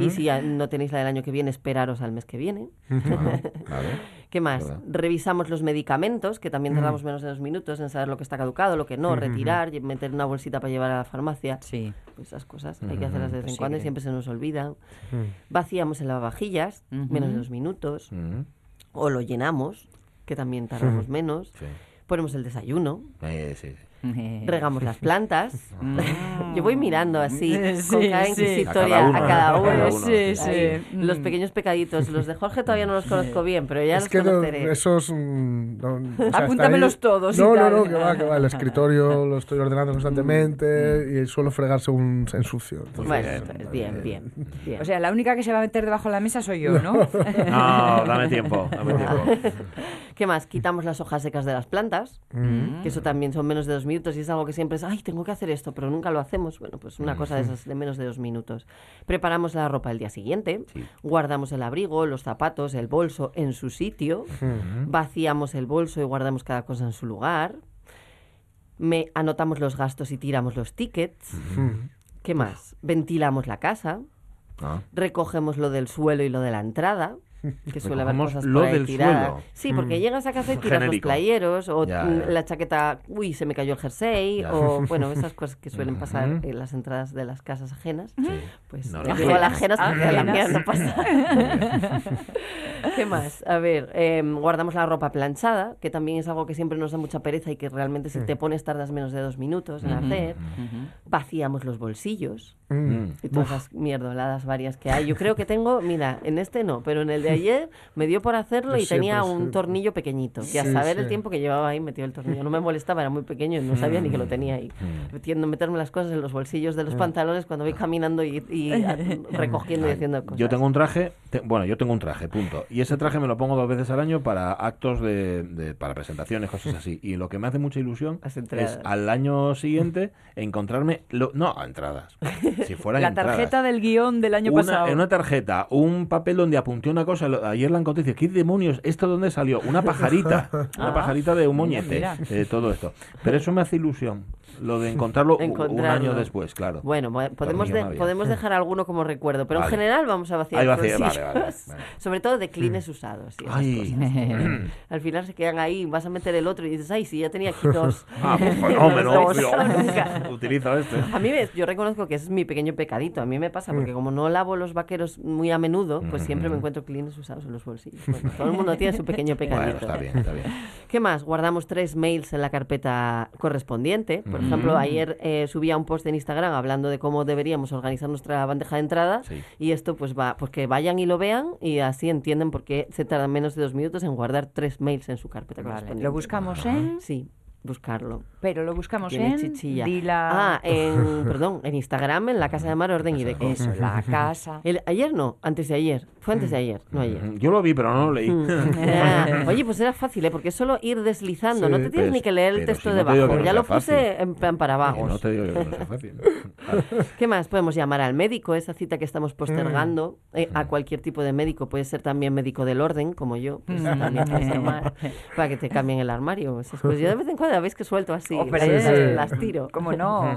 Y si no tenéis la del año que viene, esperaros al mes que viene. Vale. ¿Qué más? Verdad. Revisamos los medicamentos, que también tardamos menos de dos minutos en saber lo que está caducado, lo que no, retirar, y meter una bolsita para llevar a la farmacia. Sí. Pues esas cosas hay que hacerlas de vez en cuando y Posible. siempre se nos olvidan. Mm. Vaciamos el lavavajillas, menos de dos minutos. Mm. O lo llenamos, que también tardamos menos. Sí. Ponemos el desayuno. Eh. Regamos las plantas. Mm. Yo voy mirando así, Sí, con cada sí. inquisitoria, A cada a uno, cada a uno. cada uno, Sí, sí. Ahí, sí. Los Mm. pequeños pecaditos. Los de Jorge todavía no los conozco bien, pero ya es los que no- conoceré. esos. mm, no, o sea, Apúntamelos ahí- todos y No, no, tal. no, que va, que va. El escritorio lo estoy ordenando constantemente y suelo fregar según se ensucio. Entonces, Bueno, bien. bien, bien, bien. O sea, la única que se va a meter debajo de la mesa soy yo, ¿no? No, dame tiempo. Dame tiempo. ¿Qué más? Quitamos las hojas secas de las plantas, Mm. que eso también son menos de dos minutos y es algo que siempre es, ay, tengo que hacer esto, pero nunca lo hacemos. Bueno, pues una cosa de esas de menos de dos minutos. Preparamos la ropa el día siguiente, Sí. guardamos el abrigo, los zapatos, el bolso en su sitio, vaciamos el bolso y guardamos cada cosa en su lugar. Me anotamos los gastos y tiramos los tickets. Mm. ¿Qué más? Ventilamos la casa, Ah. recogemos lo del suelo y lo de la entrada, que suele haber cosas lo por ahí del tiradas. suelo. Sí, porque Mm. llegas a casa y tiras Genérico. los playeros o Ya, mm, ya. la chaqueta, uy, se me cayó el jersey Ya. o bueno, esas cosas que suelen pasar en las entradas de las casas ajenas. Sí. Pues No, las ajenas. porque a la mía no pasa. ¿Qué más? A ver, em, guardamos la ropa planchada, que también es algo que siempre nos da mucha pereza y que realmente si te pones tardas menos de dos minutos en hacer. Vaciamos los bolsillos Mm. y todas las mierdoladas varias que hay. Yo creo que tengo, mira, en este no, pero en el de ayer me dio por hacerlo y Yo tenía siempre, un siempre. tornillo pequeñito. Que a Sí, saber el tiempo que llevaba ahí metido el tornillo. No me molestaba, era muy pequeño y no sabía ni que lo tenía ahí. Metiendo, meterme las cosas en los bolsillos de los pantalones cuando voy caminando y, y, a- recogiendo y haciendo cosas. Yo tengo un traje, te- bueno, yo tengo un traje, punto. Y ese traje me lo pongo dos veces al año para actos de, de- para presentaciones, cosas así. Y lo que me hace mucha ilusión es al año siguiente encontrarme, lo- no, a entradas. Si fueran La entradas. tarjeta del guion del año Una, pasado. en una tarjeta, un papel donde apunté una cosa, ayer la encontré y dice, ¿qué demonios? ¿Esto dónde salió? Una pajarita, una Ah. pajarita de un Mira, moñete, eh, todo esto. Pero eso me hace ilusión, lo de encontrarlo u- un Encontrarlo. año después, claro. Bueno, podemos, de- podemos dejar alguno como recuerdo, pero Vale. en general vamos a vaciar vacía, vale, vale. Sobre todo de clines usados. y Ay. cosas. Al final se quedan ahí, vas a meter el otro y dices, ay, sí, ya tenía aquí dos. Ah, pues No fenómeno. Utilizo este. A mí, ves, yo reconozco que ese es mi pequeño pecadito. A mí me pasa porque como no lavo los vaqueros muy a menudo, pues siempre me encuentro clines usados en los bolsillos. Bueno, todo el mundo tiene su pequeño pecadito. Bueno, está bien, está bien. ¿Qué más? Guardamos tres mails en la carpeta correspondiente. Por Ejemplo, ayer eh, subía un post en Instagram hablando de cómo deberíamos organizar nuestra bandeja de entrada Sí. y esto pues va, pues que vayan y lo vean y así entienden por qué se tardan menos de dos minutos en guardar tres mails en su carpeta Vale. Lo buscamos en... Sí, buscarlo. Pero lo buscamos Tiene en... chichilla. Di la- Ah, en, perdón, en Instagram, en la Casa de Mar, Orden y Deco. Eso, la casa. El- ayer no, antes de ayer. Fue antes de ayer, no ayer. Yo lo vi, pero no lo leí. Mm. Ah, Oye, pues era fácil, ¿eh? porque es solo ir deslizando, Sí, no te tienes pero ni que leer el texto si debajo. no ya lo puse fácil. en plan para vagos. no te digo que no sea fácil. ¿Qué más? Podemos llamar al médico, esa cita que estamos postergando, Mm. eh, a cualquier tipo de médico, puede ser también médico del orden, como yo, pues también puedes llamar para que te cambien el armario. esas cosas. Yo de vez en cuando veis que suelto así, Hombre, las, sí. las tiro. ¿Cómo no?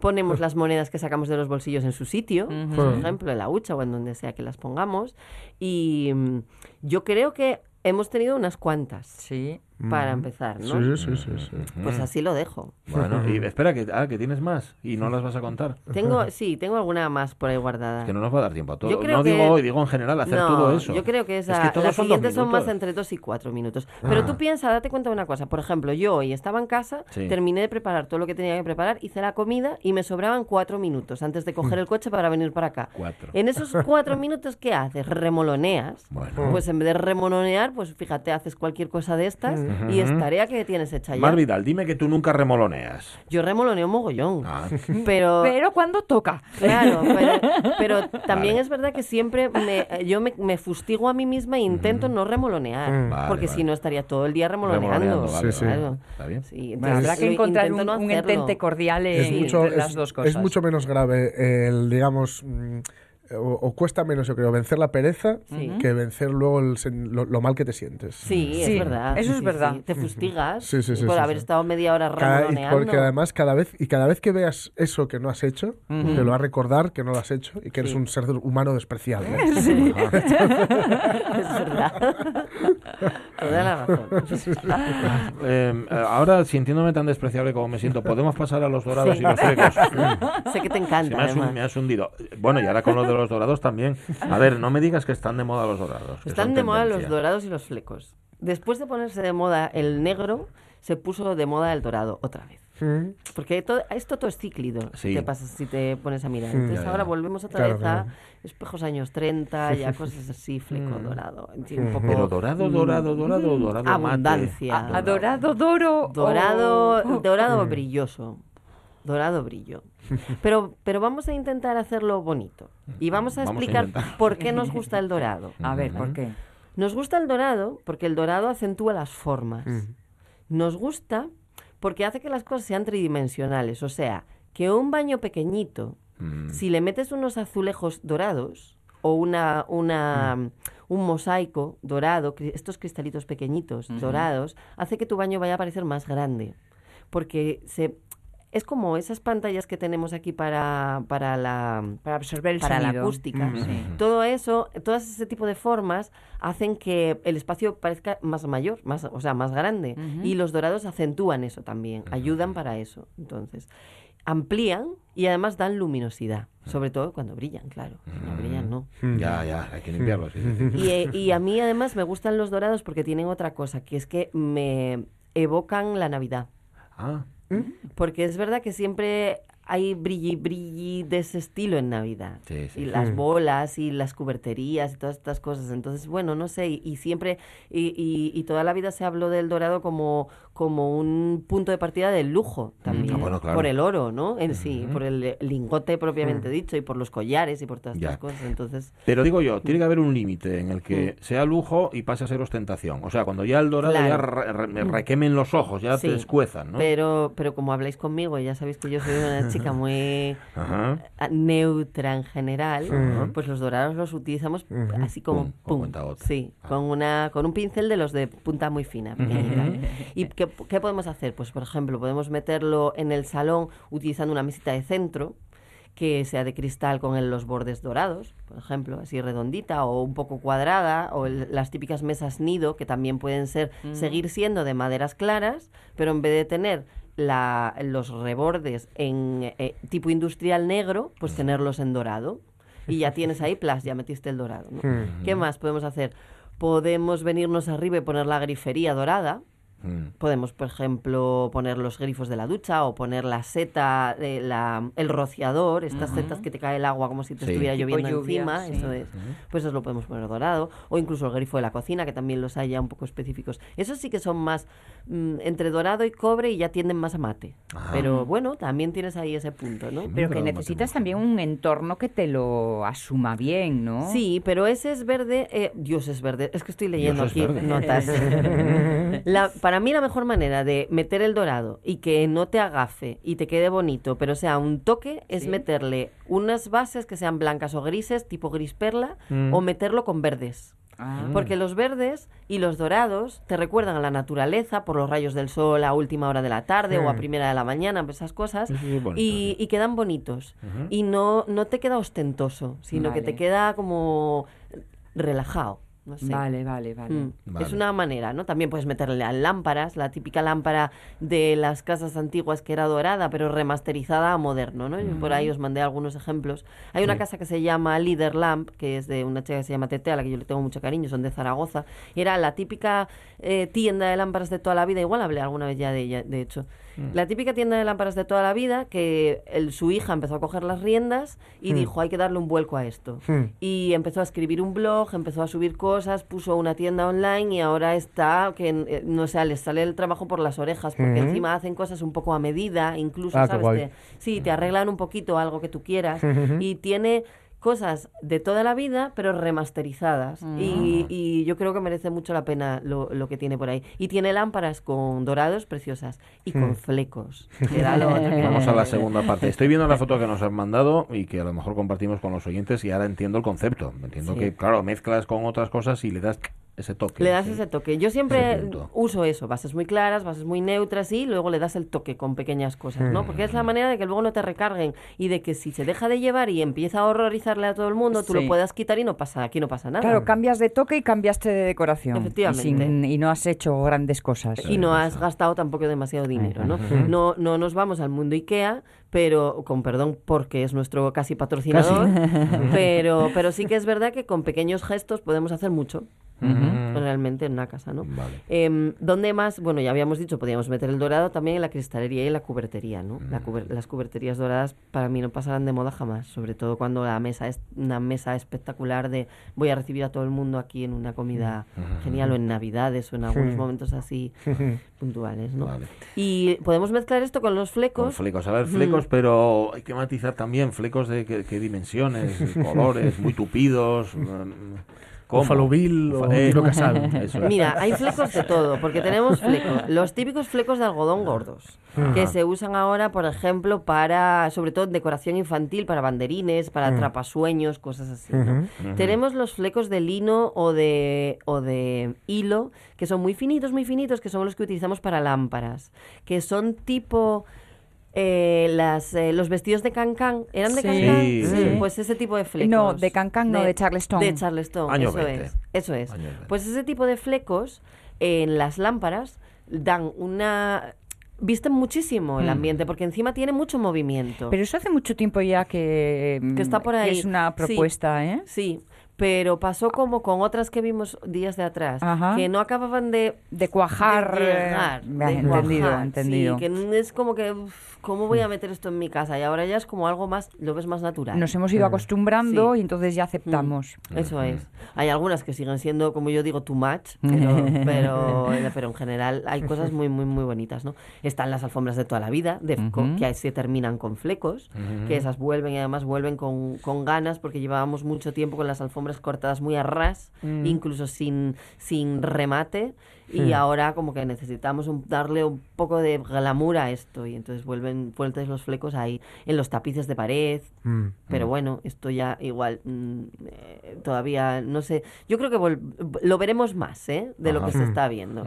Ponemos las monedas que sacamos de los bolsillos en su sitio, por ejemplo, en la hucha o en donde sea que las pongamos. Y mm, yo creo que hemos tenido unas cuantas Sí. Para empezar, ¿no? Sí, sí, sí, sí. Pues así lo dejo. Bueno, y espera, que, ah, que tienes más y no las vas a contar. Tengo, sí, tengo alguna más por ahí guardada. Es que no nos va a dar tiempo a todo. Yo creo No que- digo hoy, digo en general, hacer No, todo eso. Yo creo que, esa, Es que las son siguientes son más entre dos y cuatro minutos. Pero Ah. tú piensa, date cuenta de una cosa. Por ejemplo, yo hoy estaba en casa, Sí. terminé de preparar todo lo que tenía que preparar, hice la comida y me sobraban cuatro minutos antes de coger el coche para venir para acá. Cuatro. En esos cuatro minutos, ¿qué haces? Remoloneas. Bueno. Pues en vez de remolonear, pues fíjate, haces cualquier cosa de estas Y es tarea que tienes hecha ya. Mar Vidal, dime que tú nunca remoloneas. Yo remoloneo mogollón. Ah. Pero, Pero cuando toca. Claro, pero, pero también es verdad que siempre me, yo me, me fustigo a mí misma e intento no remolonear, Mm. Vale, porque vale. si no estaría todo el día remoloneando. Remoloneando, vale, Sí, sí. Claro. Está bien. Sí, Bueno, habrá entonces que encontrar un, intento no un hacerlo. entente cordial es en- mucho, entre las es- dos es cosas. mucho menos grave el, digamos, mm, o, o cuesta menos, yo creo, vencer la pereza Sí. que vencer luego el lo, lo mal que te sientes. Sí, Sí, es verdad. eso es Sí, verdad. sí. Te fustigas Sí, sí, sí, por sí, haber sí. estado media hora Cada- porque además cada vez y cada vez que veas eso que no has hecho, Ujú. te lo va a recordar que no lo has hecho y que eres un ser humano despreciable. Sí. es verdad. Toda la razón. Eh, eh, ahora, sintiéndome tan despreciable como me siento, ¿podemos pasar a los dorados Sí. y los flecos? sé que te encanta, me, has, me has hundido. Bueno, y ahora con lo de los dorados también. A ver, no me digas que están de moda los dorados. Están de moda los dorados y los flecos. Después de ponerse de moda el negro, se puso de moda el dorado otra vez. Mm. Porque todo, esto todo es cíclido, Sí. ¿qué pasa si te pones a mirar? Entonces Ya, ya. ahora volvemos otra Claro, vez claro. a espejos años 30, ya cosas así, fleco, Mm. dorado. un poco, Pero dorado, mm, dorado, dorado, mm, dorado mate. Abundancia. A- Adorado, doro. Dorado, oh. dorado brilloso. Dorado brillo. Pero, pero vamos a intentar hacerlo bonito. Y vamos a Vamos a explicar por qué nos gusta el dorado. A ver, ¿por qué? Nos gusta el dorado porque el dorado acentúa las formas. Nos gusta porque hace que las cosas sean tridimensionales. O sea, que un baño pequeñito, Mm. si le metes unos azulejos dorados o una, una, un mosaico dorado, estos cristalitos pequeñitos dorados, hace que tu baño vaya a parecer más grande. Porque se, es como esas pantallas que tenemos aquí para, para la Para absorber el para la sonido. acústica. Mm, sí. Todo eso, todas ese tipo de formas hacen que el espacio parezca más mayor, más, o sea, más grande. Y los dorados acentúan eso también, ayudan para eso. Entonces, amplían y además dan luminosidad, sobre todo cuando brillan, claro. Si no brillan, no. Ya, ya, hay que limpiarlos. sí, sí, sí. Y, eh, y a mí además me gustan los dorados porque tienen otra cosa, que es que me evocan la Navidad. Ah, Porque es verdad que siempre hay brilli brilli de ese estilo en Navidad. Sí, sí. Y las Mm. bolas y las cuberterías y todas estas cosas. Entonces, bueno, no sé, y, y siempre, y, y- y toda la vida se habló del dorado como, como un punto de partida del lujo también. Ah, bueno, claro. Por el oro, ¿no? En sí, por el lingote propiamente Mm. dicho y por los collares y por todas Ya. estas cosas. Entonces, Pero digo yo, tiene que haber un límite en el que sea lujo y pase a ser ostentación. O sea, cuando ya el dorado Claro. ya re- re- me requemen los ojos, ya Sí. te escuezan, ¿no? pero, pero como habláis conmigo, ya sabéis que yo soy una chica muy neutra en general, pues los dorados los utilizamos así como Pum, sí, con una con un pincel de los de punta muy fina. pequeñita. ¿Y qué, qué podemos hacer? Pues por ejemplo, podemos meterlo en el salón utilizando una mesita de centro que sea de cristal con el- los bordes dorados, por ejemplo, así redondita o un poco cuadrada, o el- las típicas mesas nido, que también pueden ser, seguir siendo de maderas claras, pero en vez de tener la- los rebordes en eh, tipo industrial negro, pues tenerlos en dorado. Y ya tienes ahí, plas, ya metiste el dorado. ¿no? Mm. ¿Qué más podemos hacer? Podemos venirnos arriba y poner la grifería dorada. Mm. Podemos, por ejemplo, poner los grifos de la ducha o poner la seta, de la, el rociador, estas setas que te cae el agua como si te Sí. estuviera lloviendo lluvia, encima, sí. eso es. Pues eso lo podemos poner dorado. O incluso el grifo de la cocina, que también los hay ya un poco específicos. Esos sí que son más mm, entre dorado y cobre y ya tienden más a mate. Ah. Pero bueno, también tienes ahí ese punto, ¿no? Pero que necesitas mate, también un entorno que te lo asuma bien, ¿no? Sí, pero ese es verde. eh, Dios es verde. Es que estoy leyendo Dios aquí notas. La- para mí la mejor manera de meter el dorado y que no te agafe y te quede bonito, pero sea un toque, es Sí. meterle unas bases que sean blancas o grises, tipo gris perla, Mm. o meterlo con verdes. Ah. Porque los verdes y los dorados te recuerdan a la naturaleza por los rayos del sol a última hora de la tarde o a primera de la mañana, esas cosas. Eso es bonito, y, sí. y quedan bonitos. Y no, no te queda ostentoso, sino que te queda como relajado. No sé. Vale, vale, vale. Mm, Vale. Es una manera, ¿no? También puedes meterle a lámparas, la típica lámpara de las casas antiguas que era dorada, pero remasterizada a moderno, ¿no? Yo por ahí os mandé algunos ejemplos. Hay una casa que se llama Leader Lamp, que es de una chica que se llama Tete, a la que yo le tengo mucho cariño, son de Zaragoza. y Era la típica eh, tienda de lámparas de toda la vida, igual hablé alguna vez ya de ella, de hecho. Mm. La típica tienda de lámparas de toda la vida que el- su hija empezó a coger las riendas y Mm. dijo, hay que darle un vuelco a esto. Mm. Y empezó a escribir un blog, empezó a subir cosas, puso una tienda online y ahora está, que eh, no sé, les sale el trabajo por las orejas, porque encima hacen cosas un poco a medida, incluso, Ah, ¿sabes? Te- sí, te arreglan un poquito algo que tú quieras y tiene cosas de toda la vida, pero remasterizadas. Mm. Y, y yo creo que merece mucho la pena lo, lo que tiene por ahí. Y tiene lámparas con dorados preciosas y con Mm. flecos. Vamos a la segunda parte. Estoy viendo la foto que nos han mandado y que a lo mejor compartimos con los oyentes y ahora entiendo el concepto. Entiendo Sí. que, claro, mezclas con otras cosas y le das ese toque. Le das ese toque. Yo siempre uso eso, bases muy claras, bases muy neutras y luego le das el toque con pequeñas cosas, ¿no? Porque es la manera de que luego no te recarguen y de que si se deja de llevar y empieza a horrorizarle a todo el mundo, tú Sí. lo puedas quitar y no pasa, aquí no pasa nada. Claro, cambias de toque y cambiaste de decoración. Efectivamente. Y, sin- y no has hecho grandes cosas. y no has gastado tampoco demasiado dinero, ¿no? No, no nos vamos al mundo IKEA, pero con perdón porque es nuestro casi patrocinador, pero pero sí que es verdad que con pequeños gestos podemos hacer mucho. Realmente en una casa, ¿no? Em, ¿Dónde más? Bueno, ya habíamos dicho, podíamos meter el dorado también en la cristalería y en la cubertería, ¿no? La cuber- las cuberterías doradas para mí no pasarán de moda jamás, sobre todo cuando la mesa es una mesa espectacular de voy a recibir a todo el mundo aquí en una comida genial o en Navidades o en algunos momentos así puntuales, ¿no? Y podemos mezclar esto con los flecos. Con flecos, a ver, Mm. flecos, pero hay que matizar también flecos de qué, qué dimensiones, colores, muy tupidos. ¿Cómo? Buffalo Bill o Eh, Casal. eso. Mira, hay flecos de todo, porque tenemos flecos, los típicos flecos de algodón gordos, que Ajá. se usan ahora, por ejemplo, para, sobre todo en decoración infantil, para banderines, para Mm. atrapasueños, cosas así. Tenemos los flecos de lino o de, o de hilo, que son muy finitos, muy finitos, que son los que utilizamos para lámparas, que son tipo... eh, las, eh, los vestidos de Cancán, ¿eran de Sí. Cancán? Sí, sí. Pues ese tipo de flecos. No, de Cancán, no, de Charleston. De Charleston, Año eso 20. es. Eso es. Año 20. Pues ese tipo de flecos en las lámparas dan una... Visten muchísimo el Mm. ambiente porque encima tiene mucho movimiento. Pero eso hace mucho tiempo ya que, que está por que ahí. es una Sí, propuesta, ¿eh? Sí, pero pasó como con otras que vimos días de atrás, Ajá. que no acababan de... De cuajar. de llegar, de entendido, cuajar, entendido. Sí, que no es como que, uf, ¿cómo voy a meter esto en mi casa? Y ahora ya es como algo más, lo ves más natural. Nos hemos ido Mm. acostumbrando Sí. y entonces ya aceptamos. Eso es. Hay algunas que siguen siendo, como yo digo, too much, pero, pero, pero en general hay cosas muy, muy, muy bonitas, ¿no? Están las alfombras de toda la vida, de, con- Ujú. que se terminan con flecos, Ujú. que esas vuelven y además vuelven con, con ganas porque llevábamos mucho tiempo con las alfombras cortadas muy a ras, Mm. incluso sin, sin remate, y Mm. ahora como que necesitamos un- darle un poco de glamour a esto y entonces vuelven vueltas los flecos ahí en los tapices de pared, Mm. pero bueno, esto ya igual mm, eh, todavía no sé. Yo creo que lo veremos más, ¿eh? De lo Ajá. que se Mm. está viendo.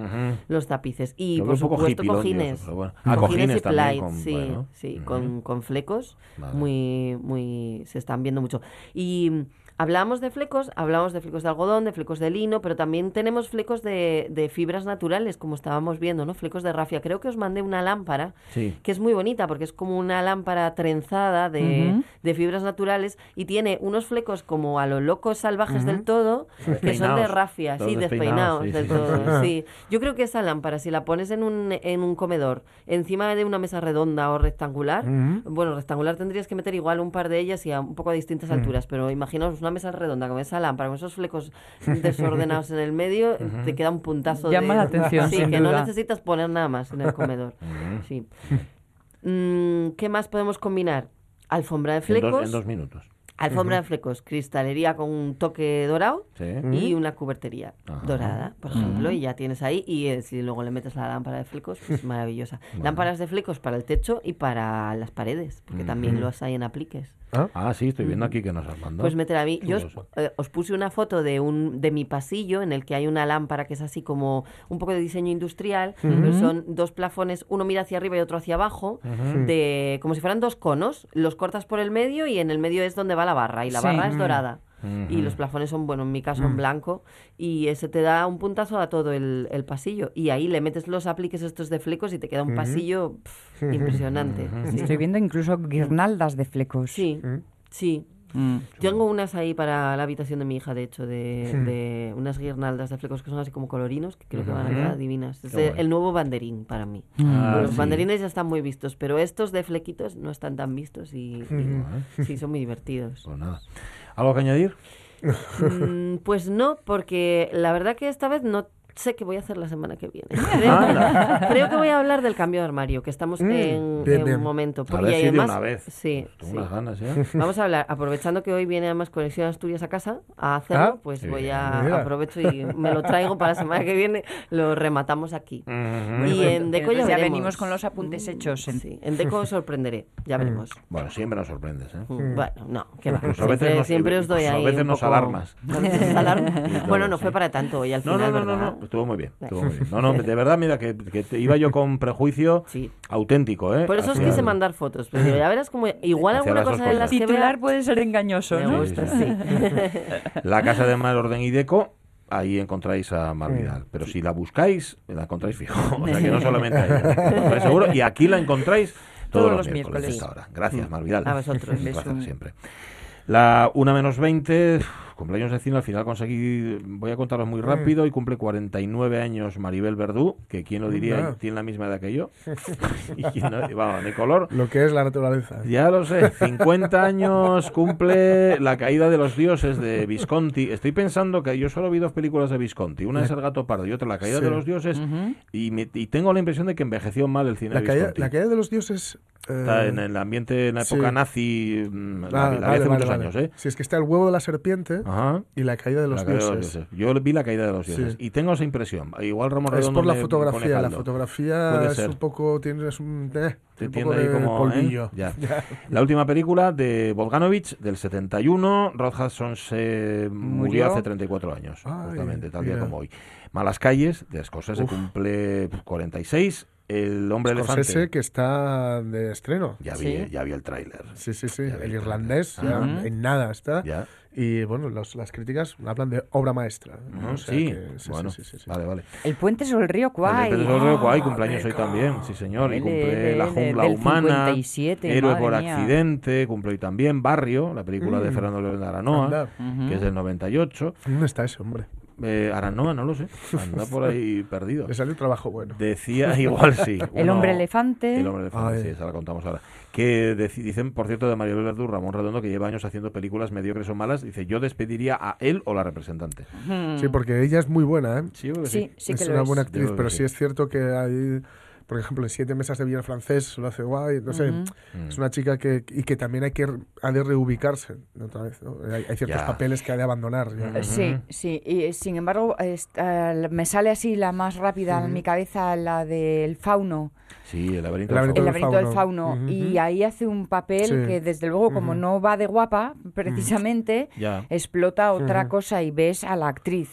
Los tapices. Y Lo por supuesto cojines. bueno. Ah, cojines y también plight, con- sí, bueno. sí, con, con flecos. Vale. Muy, muy. se están viendo mucho. Y mm, hablamos de flecos, hablamos de flecos de algodón, de flecos de lino, pero también tenemos flecos de, de fibras naturales, como estábamos viendo, ¿no? Flecos de rafia. Creo que os mandé una lámpara Sí. que es muy bonita porque es como una lámpara trenzada de, de fibras naturales y tiene unos flecos como a lo locos salvajes del todo, que son de rafia, sí, despeinados, despeinados sí, del sí. todo, sí. Yo creo que esa lámpara, si la pones en un, en un comedor, encima de una mesa redonda o rectangular, bueno, rectangular tendrías que meter igual un par de ellas y a un poco a distintas alturas, pero imaginaos una mesa redonda con esa lámpara, con esos flecos desordenados en el medio, te queda un puntazo Llama de... la atención, Sí, sin que no necesitas poner nada más en el comedor. Sí. Mm, ¿Qué más podemos combinar? Alfombra de En flecos. dos, en dos minutos. Alfombra de flecos, cristalería con un toque dorado Sí. y una cubertería Ajá. dorada, por ejemplo, y ya tienes ahí. Y eh, si luego le metes la lámpara de flecos, pues maravillosa. Lámparas de flecos para el techo y para las paredes, porque también los hay en apliques. Ah, sí, estoy viendo aquí que nos has mandado. Pues meter a mí. Yo os, eh, os puse una foto de un de mi pasillo en el que hay una lámpara que es así como un poco de diseño industrial, pero son dos plafones, uno mira hacia arriba y otro hacia abajo, de como si fueran dos conos. Los cortas por el medio y en el medio es donde va la barra y la Sí. barra es Mm. dorada. Y los plafones son, bueno, en mi caso en Mm. blanco, y ese te da un puntazo a todo el, el pasillo. Y ahí le metes los apliques estos de flecos y te queda un pasillo pf, impresionante. sí. Estoy viendo incluso guirnaldas de flecos. Sí, sí, Mm. Tengo unas ahí para la habitación de mi hija, de hecho, de, Hmm. de unas guirnaldas de flecos que son así como colorinos, que creo que van a quedar divinas. Es el nuevo banderín para mí. Ah, Los sí. banderines ya están muy vistos, pero estos de flequitos no están tan vistos y, y- sí, son muy divertidos. Pues nada. ¿Algo que añadir? Mm, pues no, porque la verdad que esta vez no sé qué voy a hacer la semana que viene. Creo, creo que voy a hablar del cambio de armario, que estamos Mm, en, bien, en bien. un momento. A ver si de además- una vez. Sí, Tengo sí. unas ganas, ¿eh? Vamos a hablar, aprovechando que hoy viene además Conexión Asturias a casa a hacerlo, Ah, pues voy a Mira. aprovecho y me lo traigo para la semana que viene, lo rematamos aquí. Y en Deco ya ya venimos con los apuntes hechos. En... Sí, en Deco os sorprenderé, ya veremos. Bueno, siempre nos sorprendes, ¿eh? Mm, Bueno, no, que va. A Siempre, veces nos- siempre os doy a ahí. veces un nos poco- alarmas. A veces os alarmo. Y todo, bueno, no sí. fue para tanto hoy al final, no, no, no, no, estuvo muy bien, estuvo muy bien. No, no, de verdad, mira, que, que te- iba yo con prejuicio auténtico, ¿eh? Por eso os Hacia quise el- mandar fotos, pero ya verás como igual Hacia alguna cosa de las cosas. que Titular vea puede ser engañoso, me ¿no? gusta, Sí, sí. sí, La casa de Mar Orden y Deco, ahí encontráis a Mar Vidal. Pero si la buscáis, la encontráis fijo. O sea que no solamente a ella, encontráis seguro. Y aquí la encontráis todos, los, miércoles, a esta hora. Gracias, Mar Vidal. A vosotros. Un placer siempre. La 1 menos 20, cumpleaños de cine, al final conseguí, voy a contaros muy rápido, y cumple 49 años Maribel Verdú, que quién lo diría, Anda. tiene la misma edad que yo. y no- vamos, de color. Lo que es la naturaleza. Ya lo sé, 50 años cumple La caída de los dioses de Visconti. Estoy pensando que yo solo vi dos películas de Visconti, una es El gato pardo y otra La caída Sí. de los dioses, y, me- y tengo la impresión de que envejeció mal el cine La de caída, Visconti. la caída de los dioses. eh, Está en el ambiente, en la época sí. nazi, mm, la, Ah, la vi vale, hace vale, muchos vale. años, ¿eh? Si es que está el huevo de la serpiente Ajá. y la caída de los La caída de los dioses. Yo vi La caída de los Sí. dioses y tengo esa impresión. Igual Ramón Es por la fotografía. La fotografía es un poco. Tiene es un, eh, Te un poco ahí de como, ¿eh? polvillo. Ya. La última película de Bogdanovich del 71, Rod Hudson se murió, Murió. hace 34 años, Ay, justamente, tal día mira. como hoy. Malas calles, de Scorsese Uf. cumple 46, El hombre Scorsese, elefante. que está de estreno. Ya vi, ya vi el tráiler. Sí, sí, sí. El el irlandés, ya en nada está. Ya. Y bueno, los- las críticas hablan de obra maestra. Ujú, O sea sí, que- sí, bueno, sí, sí, sí. vale, vale. El puente sobre el río El Kwai. Pedro Río Guay, cumpleaños hoy también, sí señor, y cumple La jungla del humana, 57, Héroe por mía. accidente, cumple hoy también Barrio, la película de Mm. Fernando León de Aranoa, que es del 98. ¿Dónde está ese hombre? Eh, Aranoa, no lo sé, anda por ahí perdido. Le salió un trabajo bueno. Decía, igual sí. El hombre elefante. El hombre elefante, Ay. sí, esa la contamos ahora. Que dicen, por cierto, de Mario Verdú, Ramón Redondo, que lleva años haciendo películas mediocres o malas. Dice, yo despediría a él o la representante. Sí, porque ella es muy buena, ¿eh? Sí, que Sí, sí que es lo una es. buena actriz, pero sí. sí. es cierto que hay, por ejemplo, en Siete Mesas de Villa Francés lo hace guay, no sé. Ujú. Es una chica que, y que también hay que ha de reubicarse otra vez. ¿no? Hay, hay ciertos Ya. papeles que ha de abandonar. ya. Eh, Sí, sí. Y eh, sin embargo, esta- me sale así la más rápida en mi cabeza, la del fauno. Sí, el laberinto, El del laberinto El fauno. laberinto del fauno. fauno. Ujú. Y ahí hace un papel Sí. que, desde luego, como Ujú. no va de guapa, precisamente, Ya. explota otra cosa y ves a la actriz.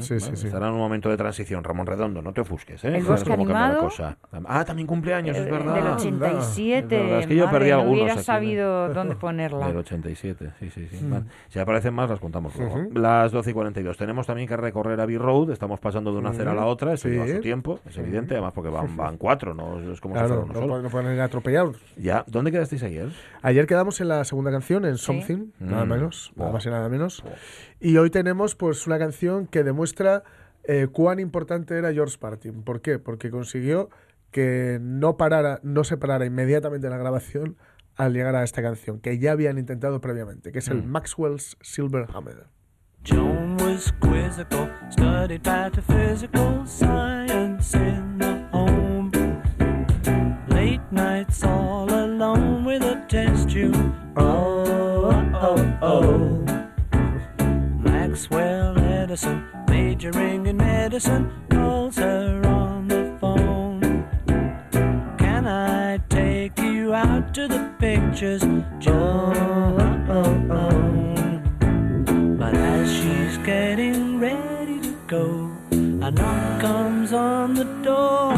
Sí, sí, sí. Estará en un momento de transición, Ramón Redondo, no te ofusques, ¿eh? El bosque animado. cosa. Ah, también cumpleaños, es Eh, verdad. Del Es 87. verdad, es que yo madre, perdí no algunos hubiera aquí, ¿no? sabido dónde ponerla. Del 87, sí, sí, sí. Mm. Vale. Si aparecen más, las contamos luego. Ujú. Las 12 y 42. Tenemos también que recorrer Abbey Road. Estamos pasando de una acera a la otra. Esto Sí. lleva su tiempo, es evidente. Además, porque van, van cuatro, no es como si Claro, fuera no, uno solo. pueden- no pueden ir atropellados. Ya, ¿dónde quedasteis ayer? Ayer quedamos en la segunda canción, en Something, nada Mm. menos, nada más y nada menos. Y hoy tenemos pues una canción que demuestra eh, cuán importante era George Martin. ¿Por qué? Porque consiguió que no parara, no se parara inmediatamente la grabación al llegar a esta canción, que ya habían intentado previamente, que es el Mm. Maxwell's Silver Hammer. Joan was quizzical, studied pataphysical science in the home. Late nights all alone with a test tube. Oh, oh, oh. Maxwell Edison, majoring in medicine, calls her on to the pictures, Joan? But as she's getting ready to go, a knock comes on the door.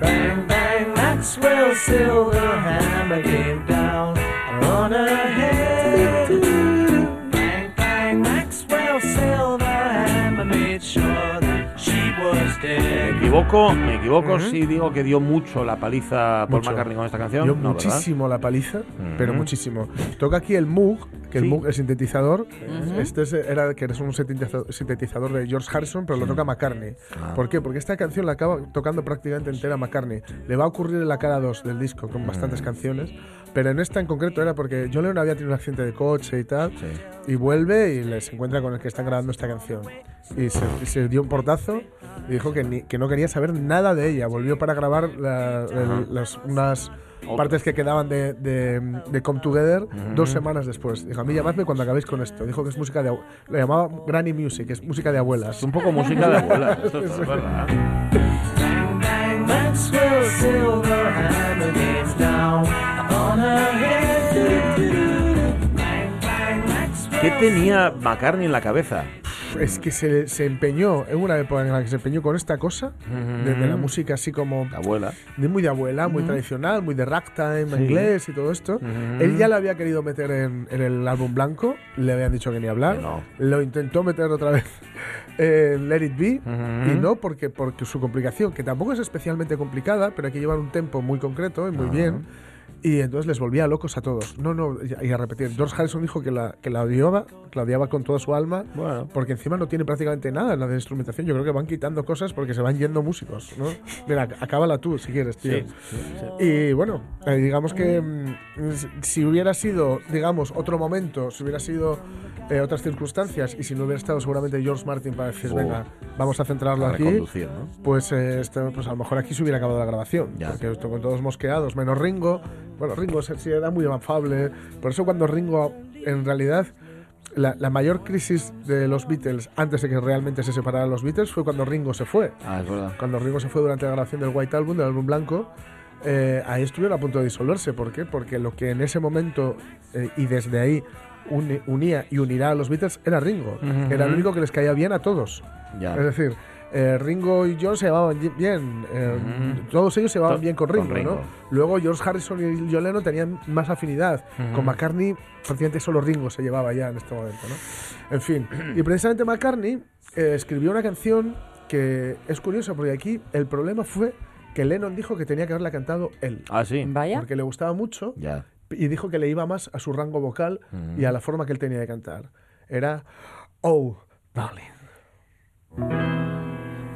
Bang, bang, Maxwell's silver hammer Me equivoco, me equivoco si digo que dio mucho la paliza Paul Mucho. McCartney con esta canción. Dio No, ¿verdad? muchísimo la paliza, pero Ujú. muchísimo. Toca aquí el Moog, que el Sí. Moog, el sintetizador, Ujú. este es, era que es un sintetizador, de George Harrison, pero lo toca McCartney. Ah. ¿Por qué? Porque esta canción la acaba tocando prácticamente entera McCartney. Le va a ocurrir en la cara 2 del disco con bastantes canciones, pero en esta en concreto era porque John Lennon había tenido un accidente de coche y tal, y vuelve y les encuentra con el que están grabando esta canción. Y se, y se dio un portazo y dijo que, ni- que no quería saber nada de ella. Volvió para grabar la- el- las, unas partes que quedaban de, de, de Come Together dos semanas después. Dijo, a mí llamadme cuando acabéis con esto. Dijo que es música de... Lo llamaba Granny Music, es música de abuelas. un poco música de abuelas, esto es verdad. Bang, Maxwell Silverhammer gets down on her head. ¿Qué tenía McCartney en la cabeza? Es que se, se empeñó, en una época en la que se empeñó con esta cosa, de, de la música así como... abuela. De muy de abuela, muy Ujú. tradicional, muy de ragtime, Sí. inglés y todo esto. Él ya lo había querido meter en, en el álbum blanco, le habían dicho que ni hablar. Lo intentó meter otra vez en Let It Be y no porque, porque su complicación, que tampoco es especialmente complicada, pero hay que llevar un tempo muy concreto y muy bien. Y entonces les volvía locos a todos. No, no, y a repetir. George Harrison dijo que la, que la odiaba, que la odiaba con toda su alma, porque encima no tiene prácticamente nada en la de instrumentación. Yo creo que van quitando cosas porque se van yendo músicos, ¿no? Mira, acábala tú si quieres, tío. Sí, sí, sí. Y bueno, eh, digamos que mm, si hubiera sido, digamos, otro momento, si hubiera sido eh, otras circunstancias y si no hubiera estado seguramente George Martin para decir, Oh. venga, vamos a centrarlo A aquí, pues, eh, pues a lo mejor aquí se hubiera acabado la grabación. Porque esto con todos mosqueados, menos Ringo. Bueno, Ringo sí era muy afable. Por eso cuando Ringo, en realidad, la, la mayor crisis de los Beatles antes de que realmente se separaran los Beatles fue cuando Ringo se fue. Ah, es verdad. Cuando Ringo se fue durante la grabación del White Album, del álbum blanco, eh, ahí estuvieron a punto de disolverse. ¿Por qué? Porque lo que en ese momento eh, y desde ahí uni- unía y unirá a los Beatles era Ringo. Ujú. Era el único que les caía bien a todos. Ya. Es decir, eh, Ringo y John se llevaban bien. eh, Todos ellos se llevaban To- bien con con Ringo. ¿no? Luego George Harrison y John Lennon tenían más afinidad. Con McCartney, prácticamente solo Ringo se llevaba ya en este momento, ¿no? En fin. Y precisamente McCartney eh, escribió una canción que es curiosa porque aquí el problema fue que Lennon dijo que tenía que haberla cantado él. Ah, sí. Vaya. Porque le gustaba mucho Ya. y dijo que le iba más a su rango vocal y a la forma que él tenía de cantar. Era Oh, darling.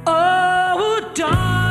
Oh, darling,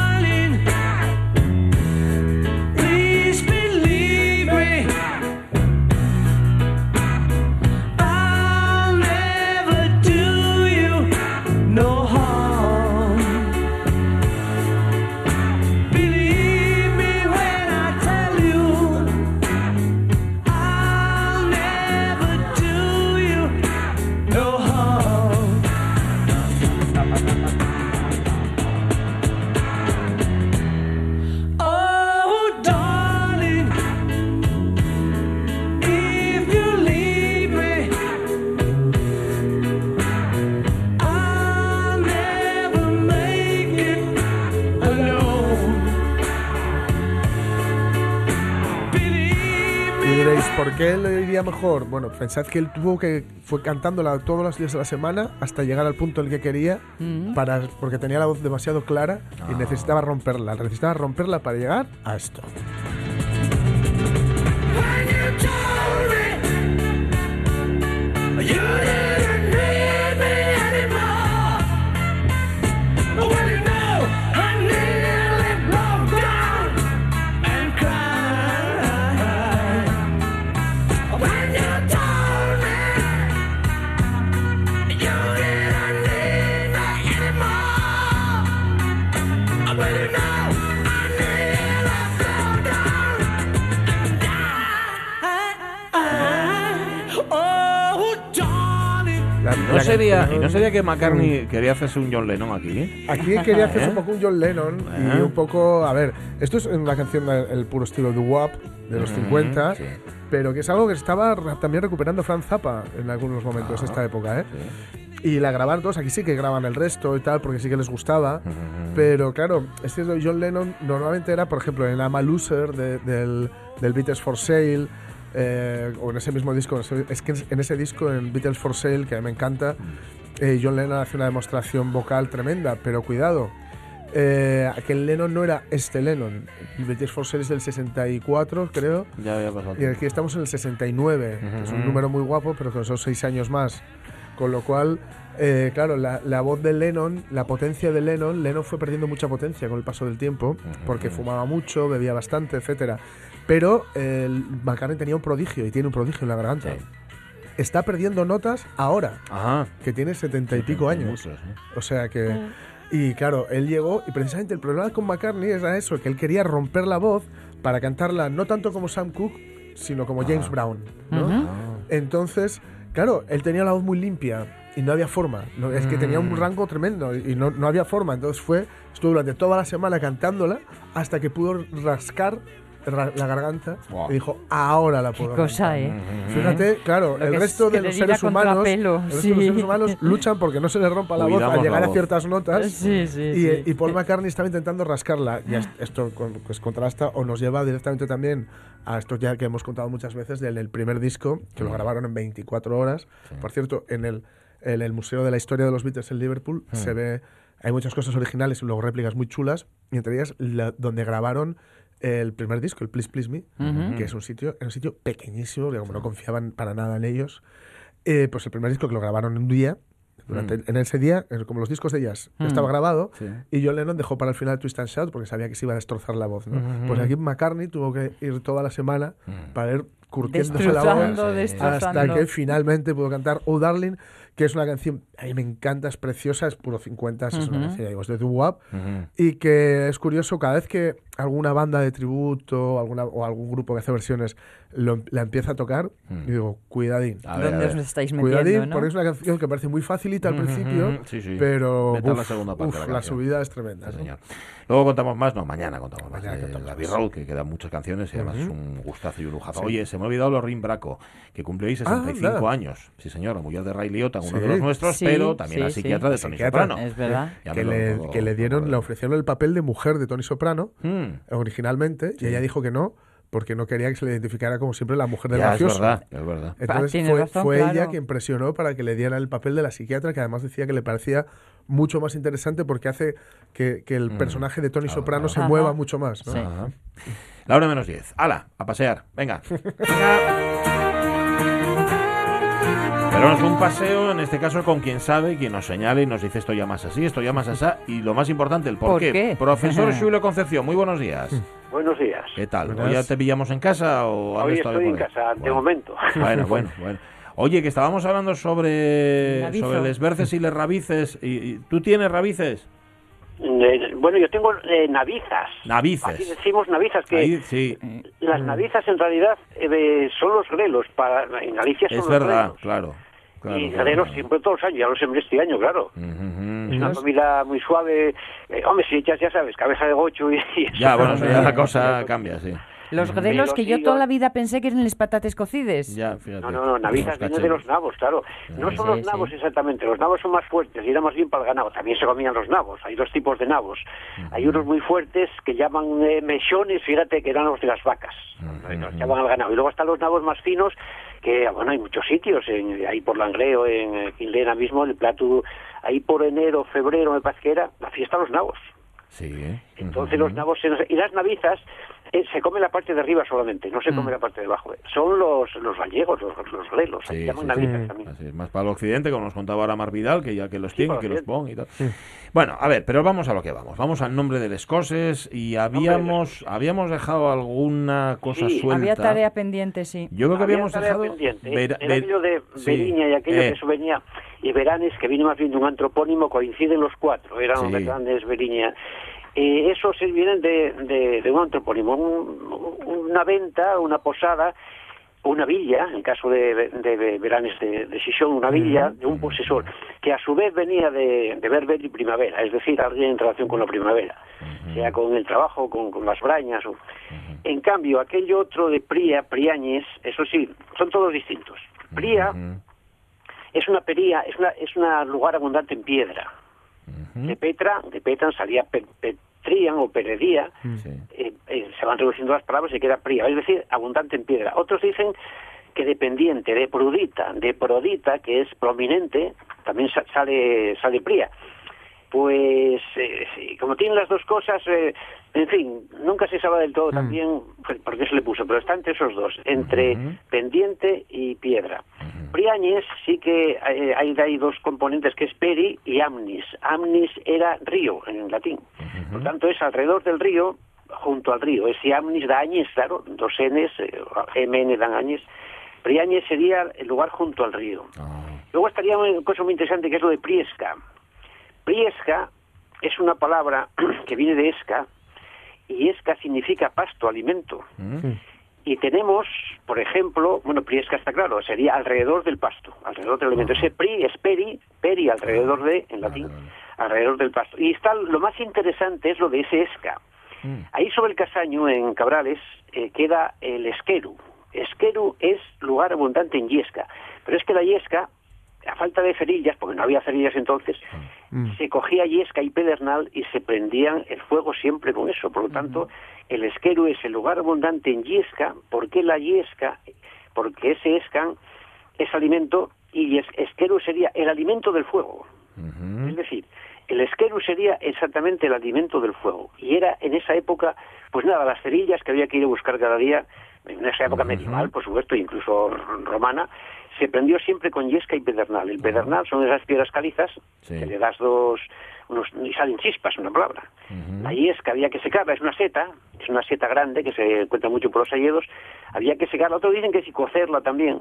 mejor? Bueno, pensad que él tuvo que fue cantándola todos los días de la semana hasta llegar al punto en el que quería, Mm. para, porque tenía la voz demasiado clara y Ah. necesitaba romperla. Necesitaba romperla para llegar a esto. No sería, y no sería que McCartney quería hacerse un John Lennon aquí. Aquí quería hacerse ¿Eh? un poco un John Lennon y un poco, a ver, esto es una canción del el puro estilo de WAP de los Ujú, 50, sí. pero que es algo que estaba también recuperando Franz Zappa en algunos momentos de esta época, ¿eh? Y la grabaron todos, aquí sí que graban el resto y tal, porque sí que les gustaba. Pero claro, es cierto, John Lennon normalmente era, por ejemplo, en I'm a Loser de- del, del Beatles for Sale, eh, o en ese mismo disco, es que en ese disco, en Beatles for Sale, que a mí me encanta, eh, John Lennon hace una demostración vocal tremenda, pero cuidado, eh, aquel Lennon no era este Lennon. British for Sale es del 64, creo. Ya había pasado. Y aquí estamos en el 69, que es un número muy guapo, pero que son seis años más. Con lo cual, eh, claro, la, la voz de Lennon, la potencia de Lennon, Lennon fue perdiendo mucha potencia con el paso del tiempo, porque fumaba mucho, bebía bastante, etcétera. Pero el McCartney tenía un prodigio y tiene un prodigio en la garganta. Está perdiendo notas ahora, Ajá. que tiene setenta y pico años. Muchos, ¿eh? O sea que. Y claro, él llegó y precisamente el problema con McCartney era eso, que él quería romper la voz para cantarla no tanto como Sam Cooke, sino como James Brown. ¿no? Ujú. Entonces, claro, él tenía la voz muy limpia y no había forma. No, es que tenía un rango tremendo y no, no había forma. Entonces fue, estuvo durante toda la semana cantándola hasta que pudo rascar ra- la garganta y dijo, ahora la puedo cosa, cantar". ¿eh? Fíjate, claro, Lo el resto de los seres humanos, el resto de sí. los seres humanos luchan porque no se les rompa la voz Cuidamos al llegar la a voz. ciertas notas. Sí, sí, y, sí. y Paul McCartney estaba intentando rascarla. Y es- esto pues contrasta o nos lleva directamente también a esto ya que hemos contado muchas veces del el primer disco, que lo grabaron en 24 horas. Por cierto, en el, en el Museo de la Historia de los Beatles en Liverpool Mm. se ve, hay muchas cosas originales y luego réplicas muy chulas, y entre ellas la- donde grabaron el primer disco, el Please Please Me, Ujú. que es un sitio, era un sitio pequeñísimo, que como no confiaban para nada en ellos, eh, pues el primer disco que lo grabaron en un día, durante, Mm. en ese día, eh, como los discos de jazz, Mm. estaba grabado, Sí. y John Lennon dejó para el final Twist and Shout porque sabía que se iba a destrozar la voz. ¿no? Ujú. Pues aquí McCartney tuvo que ir toda la semana para ir curtiéndose la voz hasta que finalmente pudo cantar Oh Darling, que es una canción, a mí me encanta, es preciosa, es puro 50, es una ya digo, es de Doo Wop, Ujú. y que es curioso, cada vez que alguna banda de tributo alguna, o algún grupo que hace versiones lo- la empieza a tocar, Mm. yo digo, cuidadín. A ver, ¿Dónde a os ver. estáis metiendo, Cuidadín, no? porque es una canción que parece muy facilita al principio, sí, sí. pero a la uf, segunda parte uf, de la la, subida es tremenda. Sí, ¿no? señor. Luego contamos más, no, mañana contamos más. Mañana de contamos la más. B-Roll, que quedan muchas canciones y además es un gustazo y un lujazo. Sí. Oye, se me ha olvidado Lorin Braco, que cumple hoy 65 anda. años. Sí, señor, la mujer de Ray Liotta, uno Sí. de los nuestros, Pero también sí, la sí. psiquiatra de Tony psiquiatra. Soprano. Es verdad. Que le, que le dieron, le ofrecieron el papel de mujer de Tony Soprano Mm. originalmente y ella dijo que no porque no quería que se le identificara como siempre la mujer del Ya, es mafioso. verdad, es verdad. Entonces Tiene fue, razón, fue claro. ella quien presionó para que le diera el papel de la psiquiatra, que además decía que le parecía mucho más interesante porque hace que, que el Mm. personaje de Tony Claro, Soprano claro. se Ajá. mueva mucho más. ¿no? Sí. La hora menos 10. ¡Hala! A pasear. Venga. Pero es un paseo, en este caso, con quien sabe, quien nos señale y nos dice esto ya más así, esto ya más así, y lo más importante, el por, ¿Por qué? Profesor Julio Concepción, muy buenos días. Buenos días. ¿Qué tal? Buenas. ¿Hoy ya te pillamos en casa o has Hoy estado estoy en casa, de Bueno. momento. Bueno, bueno, bueno. Oye, que estábamos hablando sobre, sobre les berces y les rabices. Y, y- ¿Tú tienes rabices? Eh, bueno, yo tengo eh, navizas. Navices. Aquí decimos navizas, que Ahí, sí, las navizas en realidad eh, son los grelos. Para, en Galicia son es los verdad, grelos. claro. claro, y claro, claro. siempre todos los años, ya lo sembré este año, claro. Es una comida muy suave. Eh, hombre, si echas, ya sabes, cabeza de gocho y, y eso. Ya, bueno, ya la cosa cambia, sí. Los grelos que yo toda la vida pensé que eran las patates cocides. Ya, fíjate. No, no, no, navizas Los vienen de los nabos, claro. No son los nabos exactamente, los nabos son más fuertes y era más bien para el ganado. También se comían los nabos, hay dos tipos de nabos. Hay unos muy fuertes que llaman eh, mechones, fíjate que eran los de las vacas, los llaman al ganado. Y luego están los nabos más finos, que bueno, hay muchos sitios, en, ahí por Langreo, en eh, Quinlena mismo, el plato, ahí por enero, febrero, me parece que era, la fiesta de los nabos. Sí. ¿eh? Entonces los nabos se- y las navizas eh, se come la parte de arriba solamente, no se come la parte de abajo. Son los los gallegos, los, los grelos, Sí, se llaman sí, sí. también. Así es, más para el occidente, como nos contaba ahora Mar Vidal, que ya que los Sí, tiene, que el los ponga y tal. Bueno, a ver, pero vamos a lo que vamos. Vamos al nombre de cosas y habíamos, habíamos dejado alguna cosa Sí, suelta. Había tarea pendiente, sí. Yo creo que Había habíamos tarea dejado... pendiente. Era ver- aquello de sí, Beriña y aquello eh, que eso venía, y Veranes, que viene más bien de un antropónimo, coinciden los cuatro, eran Sí. los grandes Beriña. Eh, esos se vienen de, de, de un antropónimo, un- una venta, una posada, una villa, en el caso de, de Veranes de, de una villa de un posesor, que a su vez venía de, de Berber y primavera, es decir, alguien en relación con la primavera, sea con el trabajo, con, con las brañas. O... En cambio, aquello otro de Pría, Priáñez, eso sí, son todos distintos. Pría es una pería, es una, es un lugar abundante en piedra. De Petra, de Petran salía pe- Petrían o Peredía, eh, eh, se van reduciendo las palabras y queda Pría, es decir, abundante en piedra. Otros dicen que dependiente de Prudita, de Prodita, que es prominente, también sa- sale, sale Pría. Pues eh, como tienen las dos cosas, eh, en fin, nunca se sabe del todo también pues, por qué se le puso, pero está entre esos dos, entre pendiente y piedra. Priáñez sí que eh, hay, hay dos componentes que es peri y amnis. Amnis era río en latín, por tanto es alrededor del río, junto al río. Es si amnis da añes, claro, dos n's, eh, mn dan añes. Priáñez sería el lugar junto al río. Luego estaría una cosa muy interesante que es lo de Priesca. Priesca es una palabra que viene de esca y esca significa pasto, alimento. Y tenemos, por ejemplo, bueno, Priesca está claro, sería alrededor del pasto, alrededor del alimento. Ese pri es peri, peri alrededor de, en latín, alrededor del pasto. Y está lo más interesante es lo de ese esca. Ahí sobre el Casaño, en Cabrales, eh, queda el Esqueru. Esqueru es lugar abundante en yesca, pero es que la yesca, a falta de cerillas, porque no había cerillas entonces, se cogía yesca y pedernal y se prendían el fuego siempre con eso. Por lo tanto, el Esqueru es el lugar abundante en yesca, porque la yesca, porque ese escan es alimento y es, Esqueru sería el alimento del fuego. Es decir, el esqueru sería exactamente el alimento del fuego. Y era en esa época, pues nada, las cerillas que había que ir a buscar cada día, en esa época medieval, por supuesto, incluso romana, se prendió siempre con yesca y pedernal. El pedernal son esas piedras calizas, que le das dos, unos, y salen chispas, una palabra. La yesca había que secarla, es una seta, es una seta grande que se encuentra mucho por los alledos, había que secarla. Otros dicen que si cocerla también,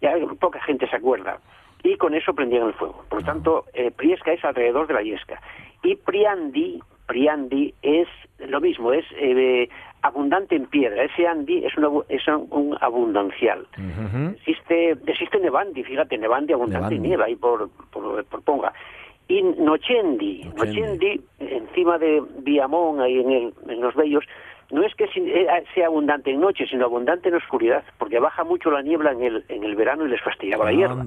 ya poca gente se acuerda y con eso prendían el fuego. Por lo tanto, eh, Priesca es alrededor de la Yesca. Y Priandi, Priandi es lo mismo, es eh, abundante en piedra. Ese Andi es, una, es un abundancial. Existe, existe Nevandi, fíjate, Nevandi abundante en nieve ahí por, por, por Ponga. Y Nochendi, Nochendi, encima de Viamón, ahí en, el, en los Bellos, no es que sea abundante en noche, sino abundante en oscuridad, porque baja mucho la niebla en el, en el verano y les fastidiaba la hierba.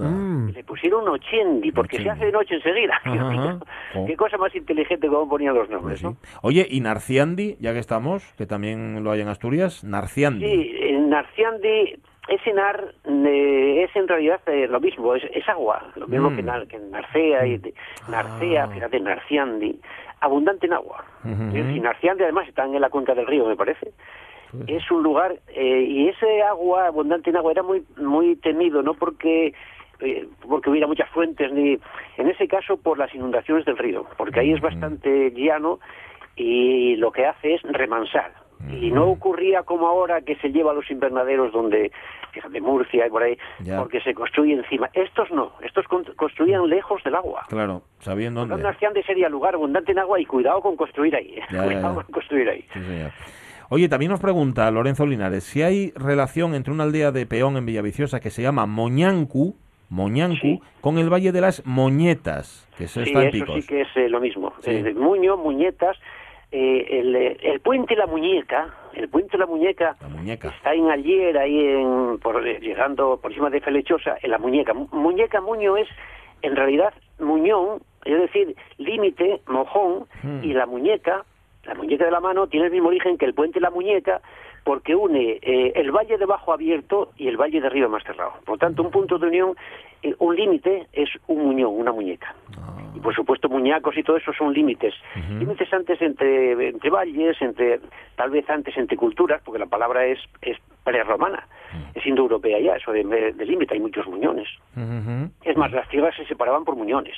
Y le pusieron ochendi, porque se hace de noche enseguida. Qué cosa más inteligente como ponían los nombres, ¿no? Oye, ¿y Narciandi, ya que estamos, que también lo hay en Asturias? Narciandi. Sí, Narciandi ese nar eh, es en realidad eh, lo mismo, es, es agua, lo mismo que, nar, que Narcea, y Narcea, fíjate, Narciandi, abundante en agua. Y Narciandi además está en la cuenca del río, me parece. Es un lugar, eh, y ese agua, abundante en agua, era muy, muy temido, no porque porque hubiera muchas fuentes, ni en ese caso por las inundaciones del río, porque ahí es bastante llano y lo que hace es remansar. Y no ocurría como ahora que se lleva a los invernaderos donde, fíjate, Murcia y por ahí, porque se construye encima. Estos no, estos construían lejos del agua. Claro, sabiendo dónde. Narciande sería lugar abundante en agua y cuidado con construir ahí. cuidado con construir ahí. Oye, también nos pregunta Lorenzo Linares si hay relación entre una aldea de peón en Villaviciosa que se llama Moñancu, Moñancu, con el Valle de las Moñetas, que se sí, eso sí que es eh, lo mismo. Eh, Muño, Muñetas, eh, el, el puente La Muñeca, el puente La Muñeca, está en Ayer, ahí en, por, llegando por encima de Felechosa, en La Muñeca. Muñeca, Muño es en realidad Muñón, es decir, límite, mojón, y la muñeca, la muñeca de la mano, tiene el mismo origen que el puente La Muñeca, porque une eh, el valle de Bajo abierto y el valle de Arriba más cerrado. Por tanto, un punto de unión, eh, un límite es un muñón, una muñeca. Y por supuesto, muñacos y todo eso son límites. Límites antes entre, entre valles, entre tal vez antes entre culturas, porque la palabra es, es prerromana, es indoeuropea ya, eso de, de límite, hay muchos muñones. Es más, las tierras se separaban por muñones.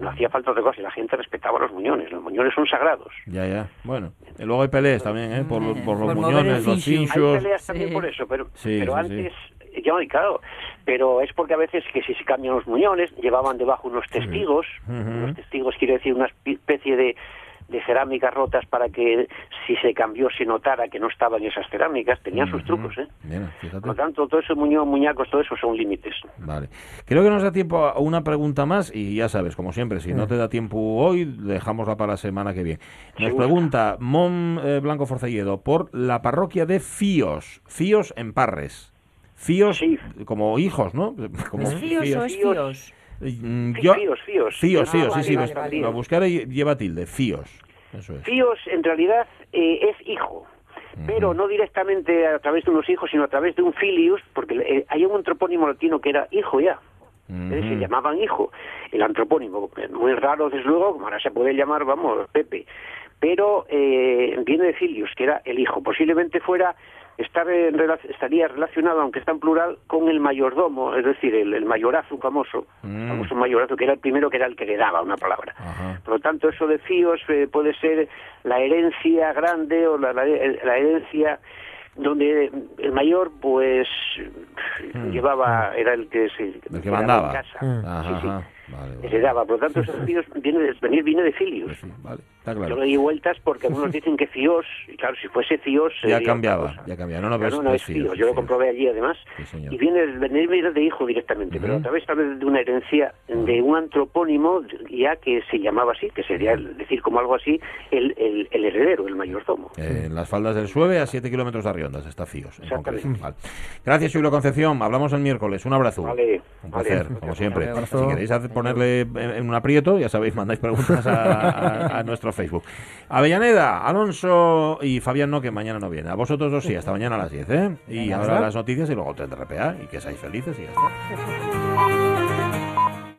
No hacía falta otra cosa y la gente respetaba los muñones. Los muñones son sagrados. Ya, ya. Bueno, y luego hay peleas también, ¿eh? Por, los- por los Por muñones, los Hay hinchos. peleas también por eso, pero, Sí, pero sí, antes, ya no, claro, pero es porque a veces que si se cambian los muñones, llevaban debajo unos testigos, unos testigos quiere decir una especie de, de cerámicas rotas para que si se cambió se notara que no estaban esas cerámicas, tenían sus trucos, ¿eh? Por lo tanto, todo eso muño, muñacos, todo eso son límites. Vale. Creo que nos da tiempo a una pregunta más y ya sabes, como siempre, si no te da tiempo hoy, dejámosla para la semana que viene. Nos pregunta Mon eh, Blanco Forcelledo por la parroquia de Fíos, Fíos en Parres. Fíos como hijos, ¿no? Como ¿Es fíos o es fíos? Mm, yo- fíos, fíos. Fíos, Ah, fíos, vale, sí, sí. vale, lo- vale. Lo buscaré y lleva tilde, Fíos. Eso es. Fíos en realidad eh, es hijo, pero no directamente a través de unos hijos, sino a través de un filius, porque eh, hay un topónimo latino que era hijo ya. Eh, se llamaban hijo, el antropónimo, muy raro desde luego, como ahora se puede llamar, vamos, Pepe, pero eh, viene de Filius, que era el hijo, posiblemente fuera estar en estaría relacionado, aunque está en plural, con el mayordomo, es decir, el, el mayorazo famoso, Mm. famoso mayorazo, que era el primero que era el que le daba una palabra. Por lo tanto, eso de fíos eh, puede ser la herencia grande o la, la- la herencia donde el mayor, pues, llevaba, era el que se Mm. El que mandaba. en casa. Ajá, Sí, sí. ajá. Vale, vale. Heredaba. Por lo tanto, esos fíos viene de, venir viene de filios. Está claro. Yo le di vueltas porque algunos dicen que fíos, y claro, si fuese fíos... Ya cambiaba, ya cambiaba. No, no, Claro, pero es- no es fíos, es yo lo comprobé allí además. señor. Y viene, venir viene de hijo directamente, pero a través tal vez de una herencia de un antropónimo ya que se llamaba así, que sería el- decir como algo así, el, el, el heredero, el mayordomo. Eh, en las faldas del Sueve, a 7 kilómetros de Arriondas, está Fíos. en concreto. Exactamente. Vale. Gracias, Julio Concepción. Hablamos el miércoles. Un abrazo. Vale, Un vale. placer, como siempre. Si queréis hacer- ponerle en un aprieto, ya sabéis, mandáis preguntas a, a- a nuestro Facebook. Avellaneda, Alonso y Fabián no, que mañana no viene. A vosotros dos sí, hasta mañana a las 10, ¿eh? Y ahora las noticias y luego de RPA y que seáis felices y ya está.